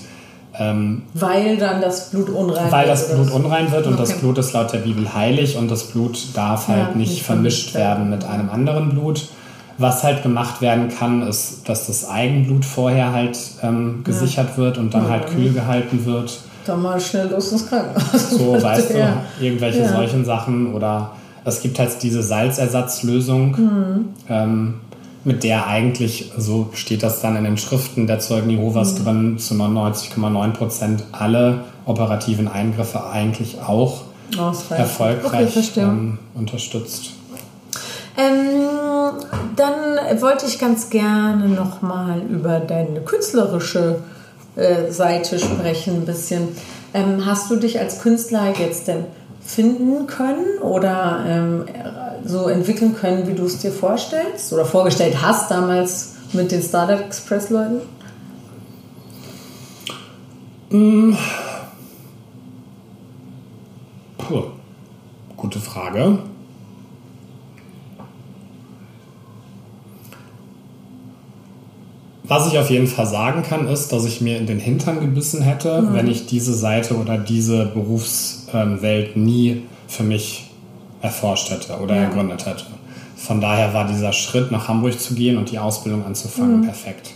ähm, weil dann das Blut unrein wird. Weil das Blut unrein wird und okay. das Blut ist laut der Bibel heilig und das Blut darf halt ja, nicht, nicht vermischt werden mit einem anderen Blut. Was halt gemacht werden kann, ist, dass das Eigenblut vorher halt ähm, gesichert ja. wird und dann halt kühl gehalten wird dann mal schnell los ins Krankenhaus. So, weißt du, ja. irgendwelche ja. solchen Sachen. Oder es gibt halt diese Salzersatzlösung, mhm. ähm, mit der eigentlich, so steht das dann in den Schriften der Zeugen Jehovas mhm. drin, zu 99,9 Prozent alle operativen Eingriffe eigentlich auch Ausreichend. erfolgreich okay, ähm, unterstützt. Ähm, dann wollte ich ganz gerne nochmal über deine künstlerische Seite sprechen ein bisschen. Ähm, hast du dich als Künstler jetzt denn finden können oder ähm, so entwickeln können, wie du es dir vorstellst oder vorgestellt hast damals mit den Startup Express Leuten? Mm. Puh. Gute Frage. Was ich auf jeden Fall sagen kann, ist, dass ich mir in den Hintern gebissen hätte, mhm. wenn ich diese Seite oder diese Berufswelt nie für mich erforscht hätte oder ja. ergründet hätte. Von daher war dieser Schritt, nach Hamburg zu gehen und die Ausbildung anzufangen, mhm. perfekt.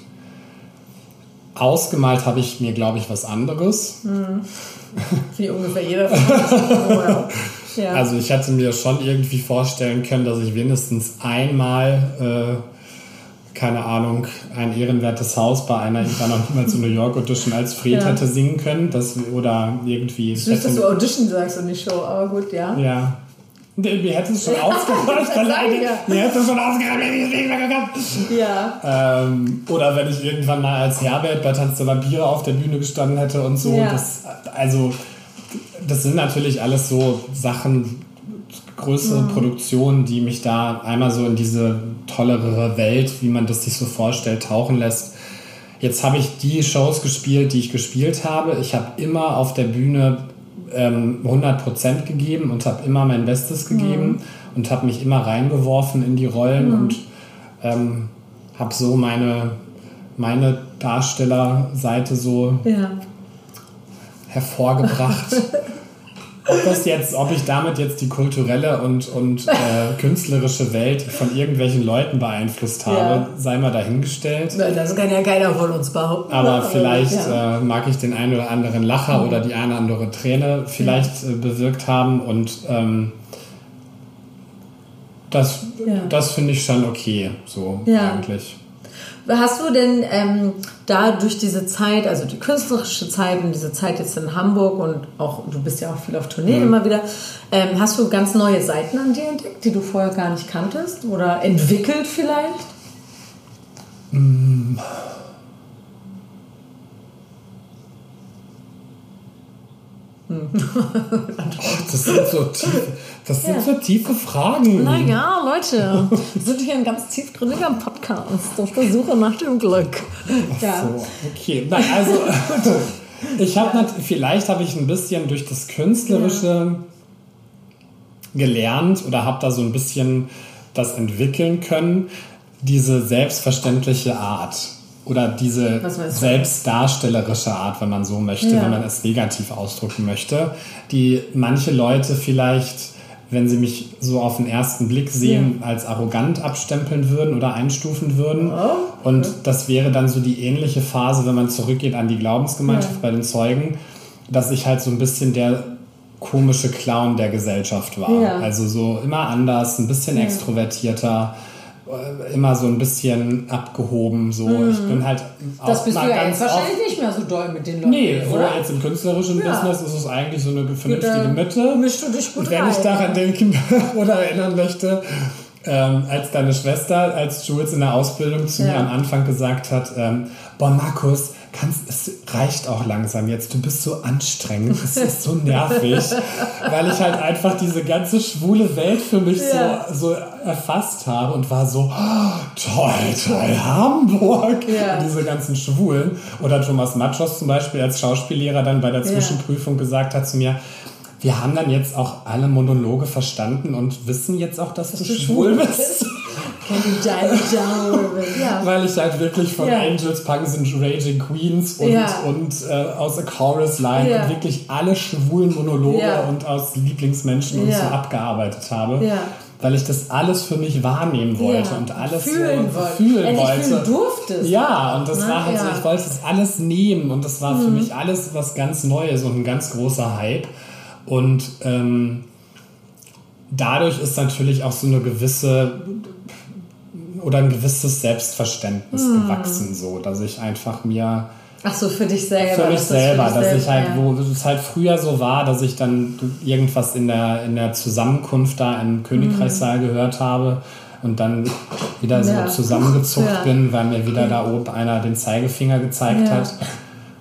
Ausgemalt habe ich mir, glaube ich, was anderes. Mhm. Wie ungefähr jeder von ja. Also ich hätte mir schon irgendwie vorstellen können, dass ich wenigstens einmal... Äh, keine Ahnung, ein ehrenwertes Haus bei einer, ich war noch niemals in New York Audition als Fred ja. hätte singen können. Das, oder irgendwie. Süß, dass du Audition sagst und nicht Show, aber gut, ja. Ja. Mir hätte es schon ausgereicht. Mir hätte es schon ausgereicht, wenn ich es nicht mehr. Ja. Ähm, oder wenn ich irgendwann mal als Herbert bei Tanz der Vampire auf der Bühne gestanden hätte und so. Ja. Das, also, das sind natürlich alles so Sachen, größere mhm. Produktionen, die mich da einmal so in diese tollere Welt, wie man das sich so vorstellt, tauchen lässt. Jetzt habe ich die Shows gespielt, die ich gespielt habe. Ich habe immer auf der Bühne ähm, 100% gegeben und habe immer mein Bestes gegeben mhm. und habe mich immer reingeworfen in die Rollen mhm. und ähm, habe so meine, meine Darstellerseite so ja. hervorgebracht. ob das jetzt, ob ich damit jetzt die kulturelle und, und äh, künstlerische Welt von irgendwelchen Leuten beeinflusst habe, ja. sei mal dahingestellt. Das kann ja keiner von uns behaupten. Aber vielleicht ja. äh, mag ich den einen oder anderen Lacher mhm. oder die eine oder andere Träne vielleicht äh, bewirkt haben und ähm, das, das finde ich schon okay, so eigentlich. Hast du denn ähm, da durch diese Zeit, also die künstlerische Zeit und diese Zeit jetzt in Hamburg und auch, du bist ja auch viel auf Tournee mhm. immer wieder, ähm, hast du ganz neue Seiten an dir entdeckt, die du vorher gar nicht kanntest oder entwickelt vielleicht? Mhm. das sind so tiefe, das sind ja. so tiefe Fragen. Naja, Leute, wir sind hier ein ganz tiefgründiger Podcast auf der Suche nach dem Glück. Ach ja. so, okay. Nein, also, ich habe vielleicht habe ich ein bisschen durch das Künstlerische gelernt oder habe da so ein bisschen das entwickeln können, diese selbstverständliche Art oder diese selbstdarstellerische Art, wenn man so möchte, ja. wenn man es negativ ausdrücken möchte, die manche Leute vielleicht, wenn sie mich so auf den ersten Blick sehen, ja. als arrogant abstempeln würden oder einstufen würden. Oh. Und das wäre dann so die ähnliche Phase, wenn man zurückgeht an die Glaubensgemeinschaft ja. bei den Zeugen, dass ich halt so ein bisschen der komische Clown der Gesellschaft war. Also so immer anders, ein bisschen extrovertierter immer so ein bisschen abgehoben. So. Mhm. Ich bin halt auch Das bist du ja jetzt wahrscheinlich nicht mehr so doll mit den Leuten. Nee, so oder? jetzt im künstlerischen ja. Business ist es eigentlich so eine vernünftige Mitte. Mischst du dich gut Und wenn rein. ich daran denken oder erinnern möchte, ähm, als deine Schwester, als Jules in der Ausbildung zu Ja. mir am Anfang gesagt hat, ähm, boah Markus, kannst, es reicht auch langsam jetzt, du bist so anstrengend, es ist so nervig, weil ich halt einfach diese ganze schwule Welt für mich Ja. so, so erfasst habe und war so, oh, toll, toll, Hamburg, Ja. und diese ganzen Schwulen. Oder Thomas Matschos zum Beispiel als Schauspiellehrer dann bei der Ja. Zwischenprüfung gesagt hat zu mir, wir haben dann jetzt auch alle Monologe verstanden und wissen jetzt auch, dass, du, du schwul schwul bist. Can you dive down? Ja. Weil ich halt wirklich von Ja. Angels, Punks and Raging Queens und, Ja. und äh, aus A Chorus Line Ja. und wirklich alle schwulen Monologe Ja. und aus Lieblingsmenschen und so abgearbeitet habe. Ja. Weil ich das alles für mich wahrnehmen wollte Ja. und alles Fühlen so wollte. fühlen Endlich wollte. fühlen durftest. Ja, und das Na, war halt so, ja. Mhm. ich wollte es alles nehmen und das war für mich alles was ganz Neues und ein ganz großer Hype. Und ähm, dadurch ist natürlich auch so eine gewisse oder ein gewisses Selbstverständnis Mhm. gewachsen, so dass ich einfach mir Ach so, für dich selber. für mich für selber, dich dass ich selber, halt, ja. wo es halt früher so war, dass ich dann irgendwas in der, in der Zusammenkunft da im Königreichssaal gehört habe und dann wieder so Mhm. Ja. zusammengezuckt Ja. bin, weil mir wieder da oben einer den Zeigefinger gezeigt hat.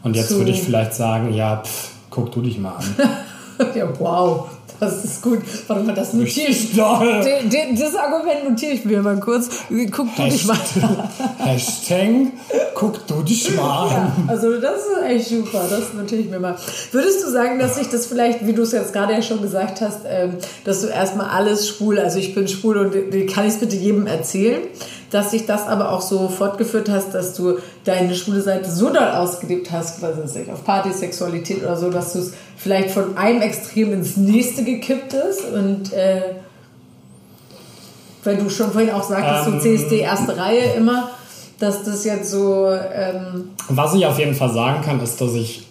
Und jetzt So. würde ich vielleicht sagen, ja, pff, guck du dich mal an. Ja, wow. Das ist gut. Warte mal, das notiere ich. Den- Das Argument notiere ich mir mal kurz. Guck du dich mal an. Hashtag, guck du dich mal an. Also das ist echt super, das notiere ich mir mal. Würdest du sagen, dass sich das vielleicht, wie du es jetzt gerade ja schon gesagt hast, ähm, dass du erstmal alles schwul, also ich bin schwul und kann ich es bitte jedem erzählen, dass sich das aber auch so fortgeführt hast, dass du deine schwule Seite so doll ausgelebt hast, was weiß ich, auf Party, Sexualität oder so, dass du es vielleicht von einem Extrem ins nächste gekippt ist und äh, weil du schon vorhin auch sagtest, Ähm. so CSD erste Reihe immer, dass das jetzt so ähm, Was ich auf jeden Fall sagen kann, ist, dass ich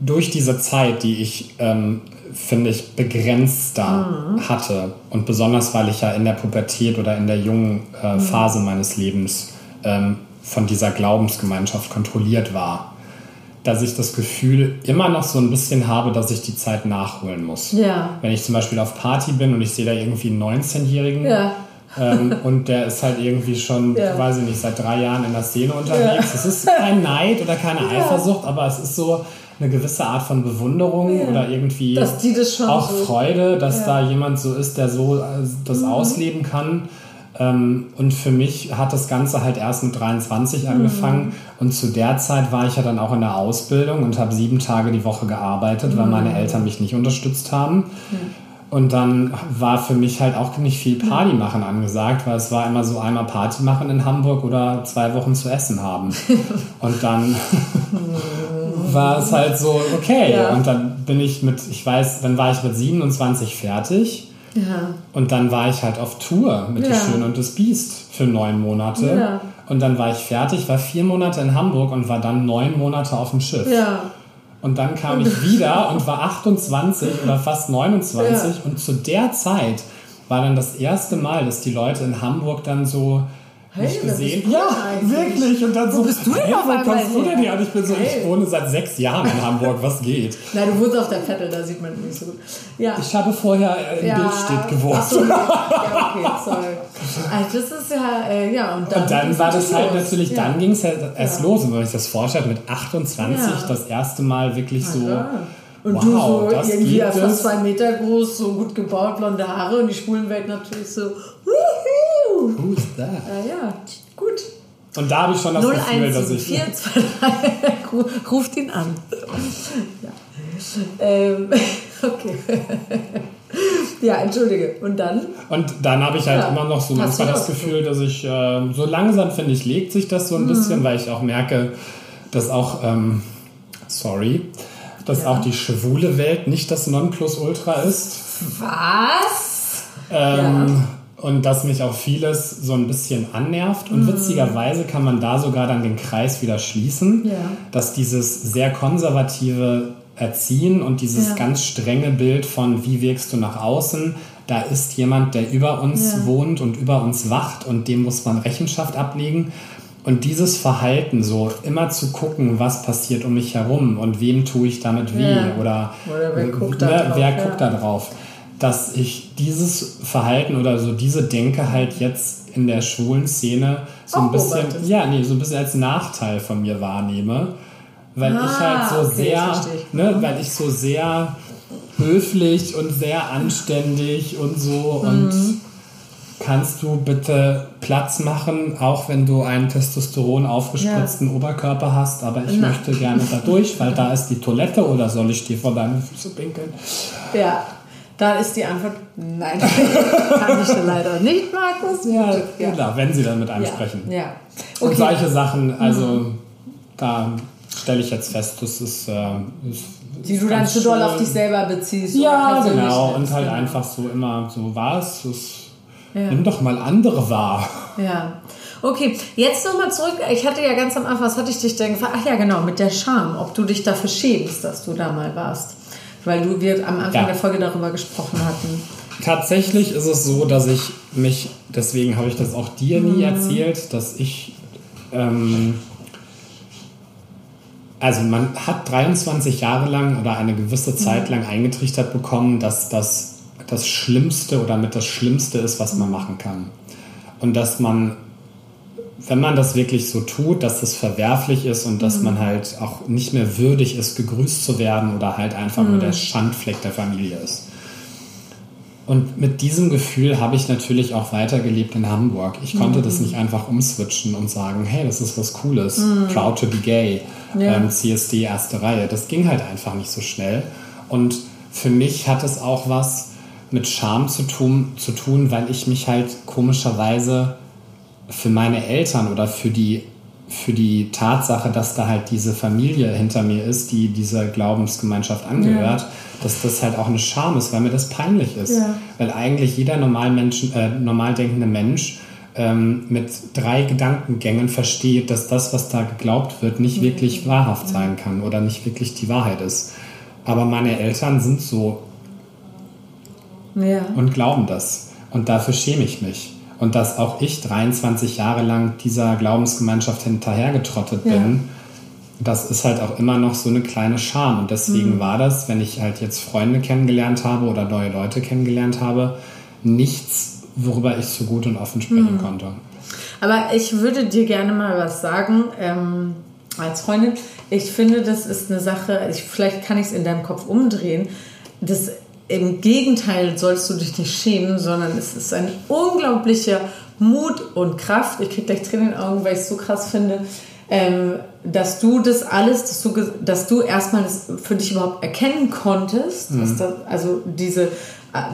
durch diese Zeit, die ich, ähm, finde ich, begrenzter hatte und besonders, weil ich ja in der Pubertät oder in der jungen äh, Phase meines Lebens ähm, von dieser Glaubensgemeinschaft kontrolliert war, dass ich das Gefühl immer noch so ein bisschen habe, dass ich die Zeit nachholen muss. Ja. Wenn ich zum Beispiel auf Party bin und ich sehe da irgendwie einen 19-Jährigen, Ja. ähm, und der ist halt irgendwie schon, Ja. weiß ich nicht, seit drei Jahren in der Szene unterwegs. Es ist kein Neid oder keine Eifersucht, aber es ist so eine gewisse Art von Bewunderung oder irgendwie das auch so- Freude, dass Ja. Mhm. da jemand so ist, der so äh, das ausleben kann. Ähm, und für mich hat das Ganze halt erst mit 23 Mhm. angefangen. Und zu der Zeit war ich ja dann auch in der Ausbildung und habe sieben Tage die Woche gearbeitet, weil Mhm. meine Eltern mich nicht unterstützt haben. Und dann war für mich halt auch nicht viel Party machen angesagt, weil es war immer so einmal Party machen in Hamburg oder zwei Wochen zu essen haben. Und dann war es halt so, okay. Ja. Und dann bin ich mit, ich weiß, dann war ich mit 27 fertig. Ja. Und dann war ich halt auf Tour mit Ja. Die Schöne und das Biest für neun Monate. Ja. Und dann war ich fertig, war vier Monate in Hamburg und war dann neun Monate auf dem Schiff. Ja. Und dann kam ich wieder und war 28 oder fast 29 und zu der Zeit war dann das erste Mal, dass die Leute in Hamburg dann so Hey, bist gesehen Ja, eigentlich? wirklich. Und dann so, bist du denn hey, wo kommst du denn her? Und ich bin so, Hey. ich wohne seit sechs Jahren in Hamburg, was geht? Nein, du wohnst auf der Vettel, da sieht man nicht so gut. Ja. Ich habe vorher äh, in ja. Billstedt gewohnt. Ach so, ja, okay, sorry. Also das ist ja, äh, ja, und dann, Und dann war das halt los. natürlich, ja. dann ging es halt erst Ja. los. Und wenn man sich das vorstellt, mit 28 Ja. das erste Mal wirklich so. Und wow, du so irgendwie fast zwei Meter groß, so gut gebaut, blonde Haare und die Schwulenwelt natürlich so, wuhu. Who's that? Ja, ja, gut. Und da habe ich schon das Gefühl, dass ich... 0174223, ruft ihn an. Ja. Ähm, okay. ja, entschuldige. Und dann? Und dann habe ich halt Ja. immer noch so manchmal das Gefühl, dass ich äh, so langsam, finde ich, legt sich das so ein bisschen, weil ich auch merke, dass auch, ähm, sorry, dass Ja. auch die schwule Welt nicht das Nonplusultra ist. Was? Ähm, Und dass mich auch vieles so ein bisschen annervt. Und witzigerweise kann man da sogar dann den Kreis wieder schließen, Ja. dass dieses sehr konservative Erziehen und dieses Ja. ganz strenge Bild von, wie wirkst du nach außen, da ist jemand, der über uns Ja. wohnt und über uns wacht und dem muss man Rechenschaft ablegen. Und dieses Verhalten, so immer zu gucken, was passiert um mich herum und wem tue ich damit weh Ja. oder, Oder wer guckt da ne, drauf, wer ja. guckt da drauf. Dass ich dieses Verhalten oder so diese Denke halt jetzt in der schwulen Szene so ein bisschen, ja, nee, so ein bisschen als Nachteil von mir wahrnehme, weil ah, ich halt so okay, sehr, ne, weil ich so sehr höflich und sehr anständig und so mhm. und kannst du bitte Platz machen, auch wenn du einen Testosteron aufgespritzten ja. Oberkörper hast, aber ich Na. möchte gerne da durch, weil da ist die Toilette oder soll ich dir vor deine Füße pinkeln? Ja, da ist die Antwort nein. Kann ich leider nicht, Markus. Ja, ja. Klar, wenn sie dann mit einem ja. sprechen. Ja. Okay. Und solche Sachen, also mhm. da stelle ich jetzt fest, das ist, äh, ist die du dann zu doll auf dich selber beziehst. Ja, genau. Und halt genau. einfach so immer so war es. Ja. Nimm doch mal andere wahr. Ja. Okay, jetzt nochmal zurück. Ich hatte ja ganz am Anfang, was hatte ich dich denn gefragt? Ach ja, genau, mit der Scham. Ob du dich dafür schämst, dass du da mal warst. Weil du, wir am Anfang ja. der Folge darüber gesprochen hatten. Tatsächlich ist es so, dass ich mich, deswegen habe ich das auch dir nie mhm. erzählt, dass ich, ähm, also man hat 23 Jahre lang oder eine gewisse Zeit mhm. lang eingetrichtert bekommen, dass das das Schlimmste oder mit das Schlimmste ist, was man machen kann. Und dass man, wenn man das wirklich so tut, dass das verwerflich ist und dass mhm. man halt auch nicht mehr würdig ist, gegrüßt zu werden oder halt einfach mhm. nur der Schandfleck der Familie ist. Und mit diesem Gefühl habe ich natürlich auch weitergelebt in Hamburg. Ich konnte mhm. das nicht einfach umswitchen und sagen, hey, das ist was Cooles, mhm. proud to be gay, ja. ähm, CSD erste Reihe. Das ging halt einfach nicht so schnell. Und für mich hat es auch was, mit Scham zu tun, zu tun, weil ich mich halt komischerweise für meine Eltern oder für die, für die Tatsache, dass da halt diese Familie hinter mir ist, die dieser Glaubensgemeinschaft angehört, ja. dass das halt auch eine Scham ist, weil mir das peinlich ist. Ja. Weil eigentlich jeder normal, Menschen, äh, normal denkende Mensch ähm, mit drei Gedankengängen versteht, dass das, was da geglaubt wird, nicht wirklich wahrhaft sein kann oder nicht wirklich die Wahrheit ist. Aber meine Eltern sind so ja. und glauben das. Und dafür schäme ich mich. Und dass auch ich 23 Jahre lang dieser Glaubensgemeinschaft hinterhergetrottet bin, ja. das ist halt auch immer noch so eine kleine Scham. Und deswegen mhm. war das, wenn ich halt jetzt Freunde kennengelernt habe oder neue Leute kennengelernt habe, nichts, worüber ich so gut und offen sprechen mhm. konnte. Aber ich würde dir gerne mal was sagen. Ähm, als Freundin, ich finde, das ist eine Sache, ich, vielleicht kann ich es in deinem Kopf umdrehen. Das im Gegenteil sollst du dich nicht schämen, sondern es ist ein unglaublicher Mut und Kraft. Ich kriege gleich Tränen in den Augen, weil ich es so krass finde, ähm, dass du das alles, dass du, dass du erstmal das für dich überhaupt erkennen konntest, mhm. das, also diese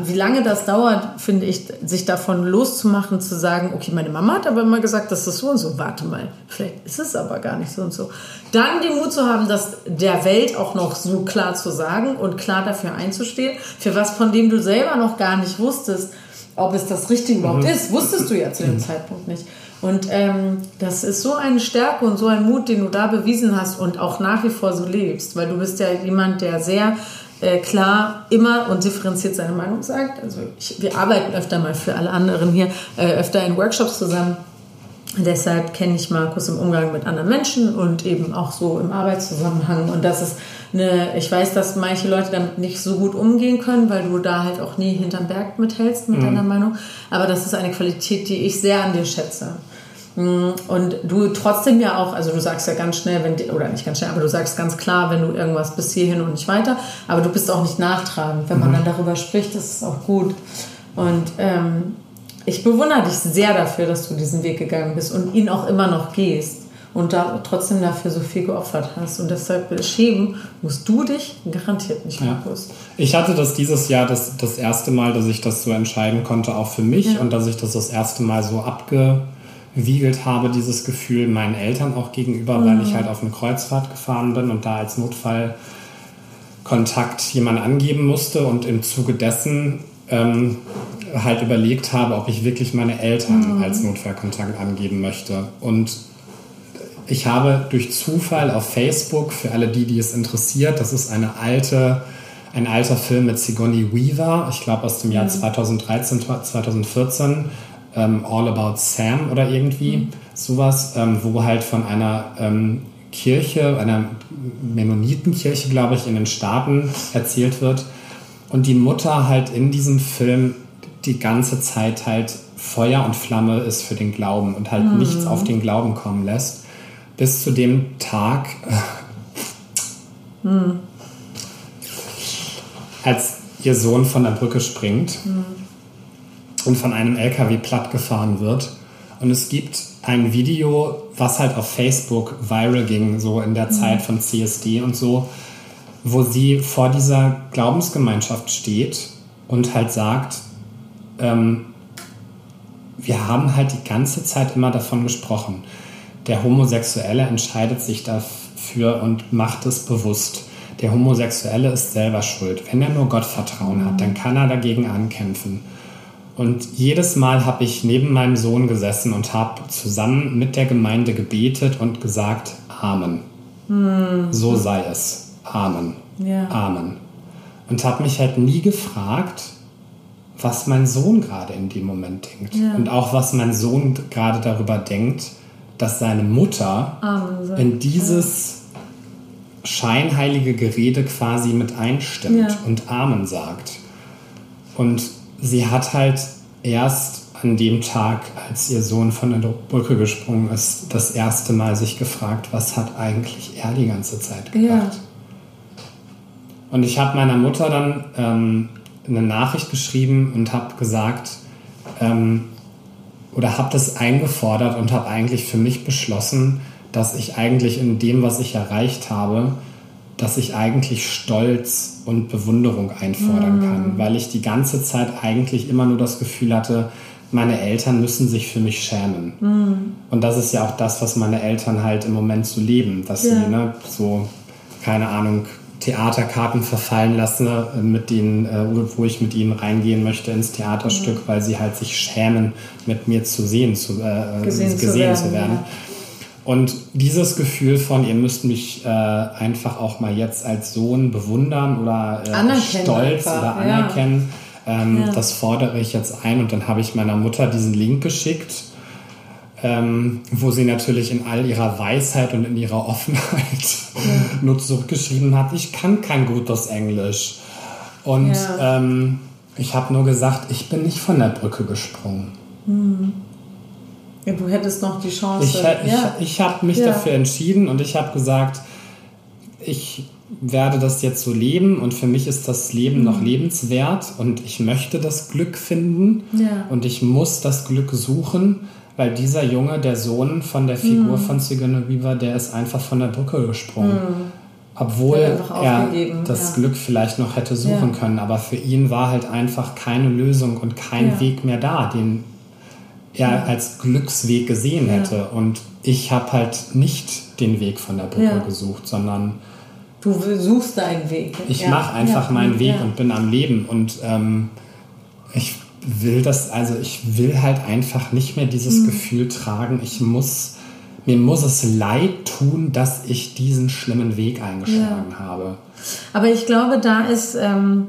wie lange das dauert, finde ich, sich davon loszumachen, zu sagen, okay, meine Mama hat aber immer gesagt, das ist so und so, warte mal, vielleicht ist es aber gar nicht so und so. Dann den Mut zu haben, das der Welt auch noch so klar zu sagen und klar dafür einzustehen, für was von dem du selber noch gar nicht wusstest, ob es das Richtige überhaupt mhm. ist, wusstest du ja zu dem mhm. Zeitpunkt nicht. Und ähm, das ist so eine Stärke und so ein Mut, den du da bewiesen hast und auch nach wie vor so lebst, weil du bist ja jemand, der sehr äh, klar immer und differenziert seine Meinung sagt. Also ich, wir arbeiten öfter mal für alle anderen hier, äh, öfter in Workshops zusammen. Deshalb kenne ich Markus im Umgang mit anderen Menschen und eben auch so im Arbeitszusammenhang. Und das ist eine, ich weiß, dass manche Leute damit nicht so gut umgehen können, weil du da halt auch nie hinterm Berg mithältst mit mhm. deiner Meinung. Aber das ist eine Qualität, die ich sehr an dir schätze. Mm, und du trotzdem ja auch, also du sagst ja ganz schnell, wenn die, oder nicht ganz schnell, aber du sagst ganz klar, wenn du irgendwas bis hierhin und nicht weiter, aber du bist auch nicht nachtragend. Wenn man mhm. dann darüber spricht, das ist auch gut. Und ähm, ich bewundere dich sehr dafür, dass du diesen Weg gegangen bist und ihn auch immer noch gehst und da trotzdem dafür so viel geopfert hast. Und deshalb schämen musst du dich garantiert nicht, Markus. Ja. Ich hatte das dieses Jahr das, das erste Mal, dass ich das so entscheiden konnte, auch für mich ja. und dass ich das das erste Mal so abge wiegelt habe, dieses Gefühl meinen Eltern auch gegenüber, mhm. weil ich halt auf eine Kreuzfahrt gefahren bin und da als Notfallkontakt jemand angeben musste und im Zuge dessen ähm, halt überlegt habe, ob ich wirklich meine Eltern mhm. als Notfallkontakt angeben möchte. Und ich habe durch Zufall auf Facebook, für alle die, die es interessiert, das ist eine alte, ein alter Film mit Sigourney Weaver, ich glaube aus dem Jahr 2013, mhm. 2014, ähm, All About Sam oder irgendwie mhm. sowas, ähm, wo halt von einer ähm, Kirche, einer Mennonitenkirche, glaube ich, in den Staaten erzählt wird, und die Mutter halt in diesem Film die ganze Zeit halt Feuer und Flamme ist für den Glauben und halt mhm. nichts auf den Glauben kommen lässt. Bis zu dem Tag, mhm. als ihr Sohn von der Brücke springt mhm. Und von einem LKW plattgefahren wird. Und es gibt ein Video, was halt auf Facebook viral ging, so in der mhm. Zeit von CSD und so, wo sie vor dieser Glaubensgemeinschaft steht und halt sagt, ähm, wir haben halt die ganze Zeit immer davon gesprochen. Der Homosexuelle entscheidet sich dafür und macht es bewusst. Der Homosexuelle ist selber schuld. Wenn er nur Gott Vertrauen hat, dann kann er dagegen ankämpfen. Und jedes Mal habe ich neben meinem Sohn gesessen und habe zusammen mit der Gemeinde gebetet und gesagt, Amen. Hm. So sei es. Amen. Ja. Amen. Und habe mich halt nie gefragt, was mein Sohn gerade in dem Moment denkt. Ja. Und auch was mein Sohn gerade darüber denkt, dass seine Mutter in dieses scheinheilige Gerede quasi mit einstimmt ja. und Amen sagt. Und sie hat halt erst an dem Tag, als ihr Sohn von der Brücke gesprungen ist, das erste Mal sich gefragt, was hat eigentlich er die ganze Zeit gedacht. Ja. Und ich habe meiner Mutter dann ähm, eine Nachricht geschrieben und habe gesagt, ähm, oder habe das eingefordert und habe eigentlich für mich beschlossen, dass ich eigentlich in dem, was ich erreicht habe, dass ich eigentlich Stolz und Bewunderung einfordern mhm. kann, weil ich die ganze Zeit eigentlich immer nur das Gefühl hatte, meine Eltern müssen sich für mich schämen. Mhm. Und das ist ja auch das, was meine Eltern halt im Moment so leben, dass ja. sie ne, so, keine Ahnung, Theaterkarten verfallen lasse, äh, mit denen, äh, wo ich mit ihnen reingehen möchte ins Theaterstück, mhm. weil sie halt sich schämen, mit mir zu sehen, zu, äh, gesehen, gesehen, zu werden. Zu werden. Ja. Und dieses Gefühl von, ihr müsst mich äh, einfach auch mal jetzt als Sohn bewundern oder äh, stolz einfach. oder anerkennen, ja. Ähm, ja. das fordere ich jetzt ein. Und dann habe ich meiner Mutter diesen Link geschickt ähm, wo sie natürlich in all ihrer Weisheit und in ihrer Offenheit ja. nur zurückgeschrieben hat, ich kann kein gutes Englisch. Und ähm, ich habe nur gesagt, ich bin nicht von der Brücke gesprungen. Mhm. Ja, du hättest noch die Chance. Ich, ich, ja. ich habe mich dafür entschieden und ich habe gesagt, ich werde das jetzt so leben und für mich ist das Leben mhm. noch lebenswert und ich möchte das Glück finden und ich muss das Glück suchen weil dieser Junge, der Sohn von der Figur mhm. von Sigourney Weaver, der ist einfach von der Brücke gesprungen. Mhm. Obwohl er das ja. Glück vielleicht noch hätte suchen ja. können. Aber für ihn war halt einfach keine Lösung und kein ja. Weg mehr da, den er als Glücksweg gesehen hätte. Und ich habe halt nicht den Weg von der Brücke gesucht, sondern Du suchst deinen Weg. Ich mache einfach meinen Weg und bin am Leben. Und ähm, ich will das, also ich will halt einfach nicht mehr dieses mhm. Gefühl tragen, ich muss, mir muss es leid tun, dass ich diesen schlimmen Weg eingeschlagen ja. habe. Aber ich glaube, da ist, ähm,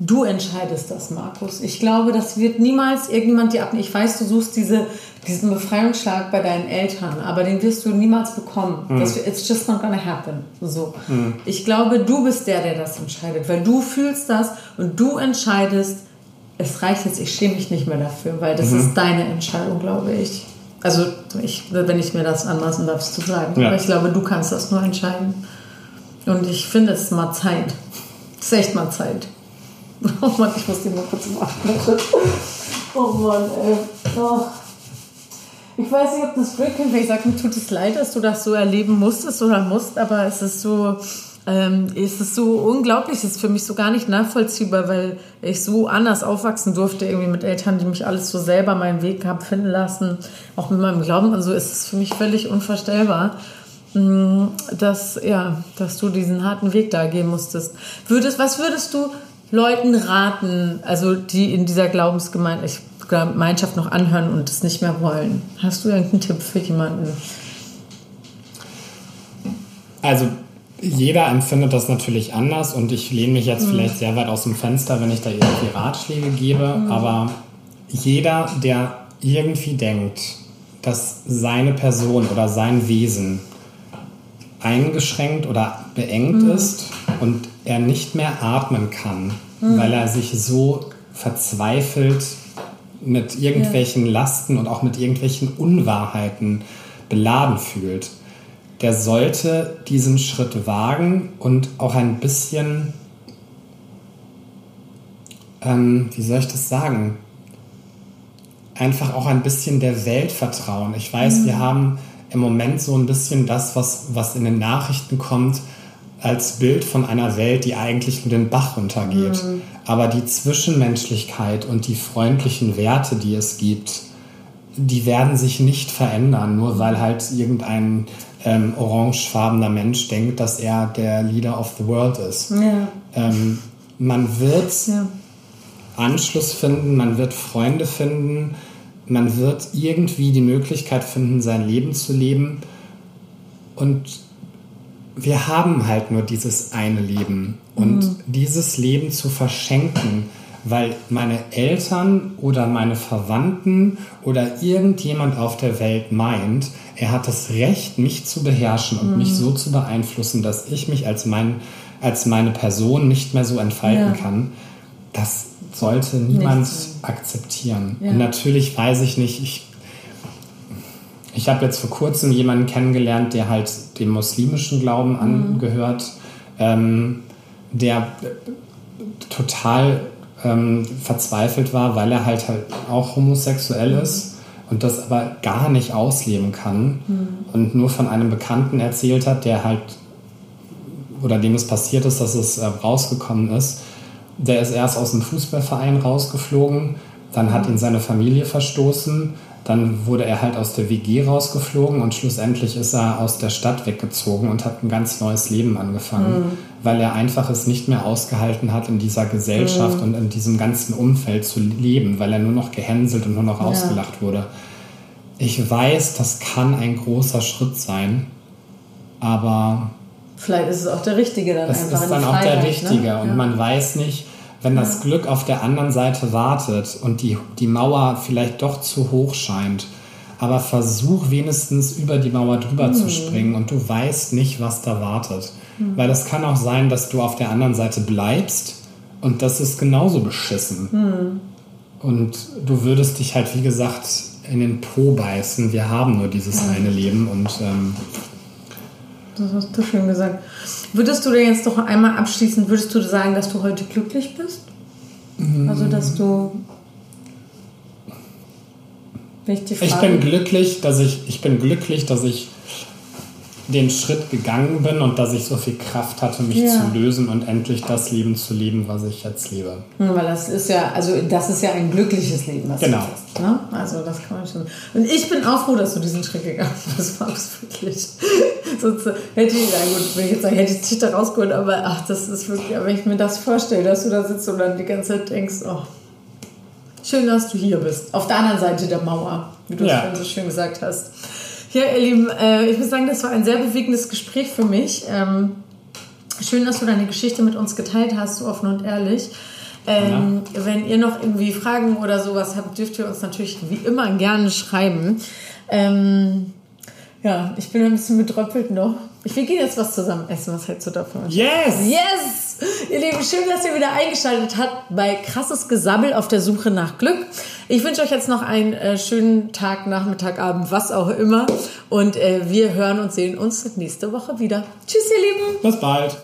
du entscheidest das, Markus. Ich glaube, das wird niemals irgendjemand dir abnehmen. Ich weiß, du suchst diese, diesen Befreiungsschlag bei deinen Eltern, aber den wirst du niemals bekommen. Mhm. Das, it's just not gonna happen. So. Mhm. Ich glaube, du bist der, der das entscheidet, weil du fühlst das und du entscheidest, es reicht jetzt, ich schäme mich nicht mehr dafür, weil das mhm. ist deine Entscheidung, glaube ich. Also, ich, wenn ich mir das anmaßen darf, zu sagen. Ja. Aber ich glaube, du kannst das nur entscheiden. Und ich finde, es ist mal Zeit. Es ist echt mal Zeit. Oh Mann, ich muss die mal kurz machen. Oh Mann, ey. Oh. Ich weiß nicht, ob das Glück hin, ich sage, mir tut es leid, dass du das so erleben musstest oder musst, aber es ist so, ähm, ist es so unglaublich, ist für mich so gar nicht nachvollziehbar, weil ich so anders aufwachsen durfte, irgendwie mit Eltern, die mich alles so selber meinen Weg haben finden lassen, auch mit meinem Glauben und so, ist es für mich völlig unvorstellbar, mm, dass, ja, dass du diesen harten Weg da gehen musstest. Würdest, was würdest du Leuten raten, also die in dieser Glaubensgemeinschaft noch anhören und es nicht mehr wollen? Hast du irgendeinen Tipp für jemanden? Also jeder empfindet das natürlich anders und ich lehne mich jetzt mhm. vielleicht sehr weit aus dem Fenster, wenn ich da irgendwie Ratschläge gebe, mhm. aber jeder, der irgendwie denkt, dass seine Person oder sein Wesen eingeschränkt oder beengt mhm. ist und er nicht mehr atmen kann, mhm. weil er sich so verzweifelt mit irgendwelchen ja. Lasten und auch mit irgendwelchen Unwahrheiten beladen fühlt. Der sollte diesen Schritt wagen und auch ein bisschen, ähm, wie soll ich das sagen, einfach auch ein bisschen der Welt vertrauen. Ich weiß, mhm. wir haben im Moment so ein bisschen das, was, was in den Nachrichten kommt, als Bild von einer Welt, die eigentlich nur den Bach runtergeht. Mhm. Aber die Zwischenmenschlichkeit und die freundlichen Werte, die es gibt, die werden sich nicht verändern, nur weil halt irgendein ähm, orangefarbener Mensch denkt, dass er der Leader of the World ist. Ja. Ähm, man wird ja. Anschluss finden, man wird Freunde finden, man wird irgendwie die Möglichkeit finden, sein Leben zu leben. Und wir haben halt nur dieses eine Leben. Und mhm. dieses Leben zu verschenken, weil meine Eltern oder meine Verwandten oder irgendjemand auf der Welt meint, er hat das Recht, mich zu beherrschen und mhm. mich so zu beeinflussen, dass ich mich als, mein, als meine Person nicht mehr so entfalten ja. kann, das sollte niemand akzeptieren. Ja. Und natürlich weiß ich nicht, ich, ich habe jetzt vor kurzem jemanden kennengelernt, der halt dem muslimischen Glauben mhm. angehört, ähm, der total ähm, verzweifelt war, weil er halt, halt auch homosexuell mhm. ist und das aber gar nicht ausleben kann mhm. und nur von einem Bekannten erzählt hat, der halt oder dem es passiert ist, dass es äh, rausgekommen ist der ist erst aus dem Fußballverein rausgeflogen, dann hat ihn seine Familie verstoßen, dann wurde er halt aus der WG rausgeflogen und schlussendlich ist er aus der Stadt weggezogen und hat ein ganz neues Leben angefangen, mhm. weil er einfach es nicht mehr ausgehalten hat, in dieser Gesellschaft mhm. und in diesem ganzen Umfeld zu leben, weil er nur noch gehänselt und nur noch ja. ausgelacht wurde. Ich weiß, das kann ein großer Schritt sein, aber Vielleicht ist es auch der Richtige dann das einfach. Das ist dann auch der ne? Richtige. Ne? Und ja. man weiß nicht, wenn das. Glück auf der anderen Seite wartet und die, die Mauer vielleicht doch zu hoch scheint, aber versuch wenigstens über die Mauer drüber mhm. zu springen und du weißt nicht, was da wartet. Mhm. Weil es kann auch sein, dass du auf der anderen Seite bleibst und das ist genauso beschissen. Mhm. Und du würdest dich halt, wie gesagt, in den Po beißen. Wir haben nur dieses eine Leben und ähm, das hast du schön gesagt. Würdest du denn jetzt doch einmal abschließend, würdest du sagen, dass du heute glücklich bist? Also, dass du. Ich, ich bin glücklich, dass ich, ich bin glücklich, dass ich den Schritt gegangen bin und dass ich so viel Kraft hatte, mich ja. zu lösen und endlich das Leben zu leben, was ich jetzt lebe. Hm, weil das ist ja, also das ist ja ein glückliches Leben, was genau. du hast. Ne? Also das kann man schon. Und ich bin auch froh, dass du diesen Schritt gegangen bist, Max, wirklich. Sonst hätte ich, na gut, wenn ich jetzt sagen, hätte ich dich da rausgeholt, aber ach, das ist wirklich, wenn ich mir das vorstelle, dass du da sitzt und dann die ganze Zeit denkst, oh, schön, dass du hier bist. Auf der anderen Seite der Mauer, wie du ja. es so schön gesagt hast. Ja, ihr Lieben, äh, ich muss sagen, das war ein sehr bewegendes Gespräch für mich. Ähm, schön, dass du deine Geschichte mit uns geteilt hast, so offen und ehrlich. Ähm, ja. Wenn ihr noch irgendwie Fragen oder sowas habt, dürft ihr uns natürlich wie immer gerne schreiben. Ähm, ja, ich bin ein bisschen betröppelt noch. Wir gehen jetzt was zusammen essen. Was hältst du davon? Yes! Yes! Ihr Lieben, schön, dass ihr wieder eingeschaltet habt bei Krasses Gesabbel auf der Suche nach Glück. Ich wünsche euch jetzt noch einen äh, schönen Tag, Nachmittag, Abend, was auch immer. Und äh, wir hören und sehen uns nächste Woche wieder. Tschüss, ihr Lieben. Bis bald.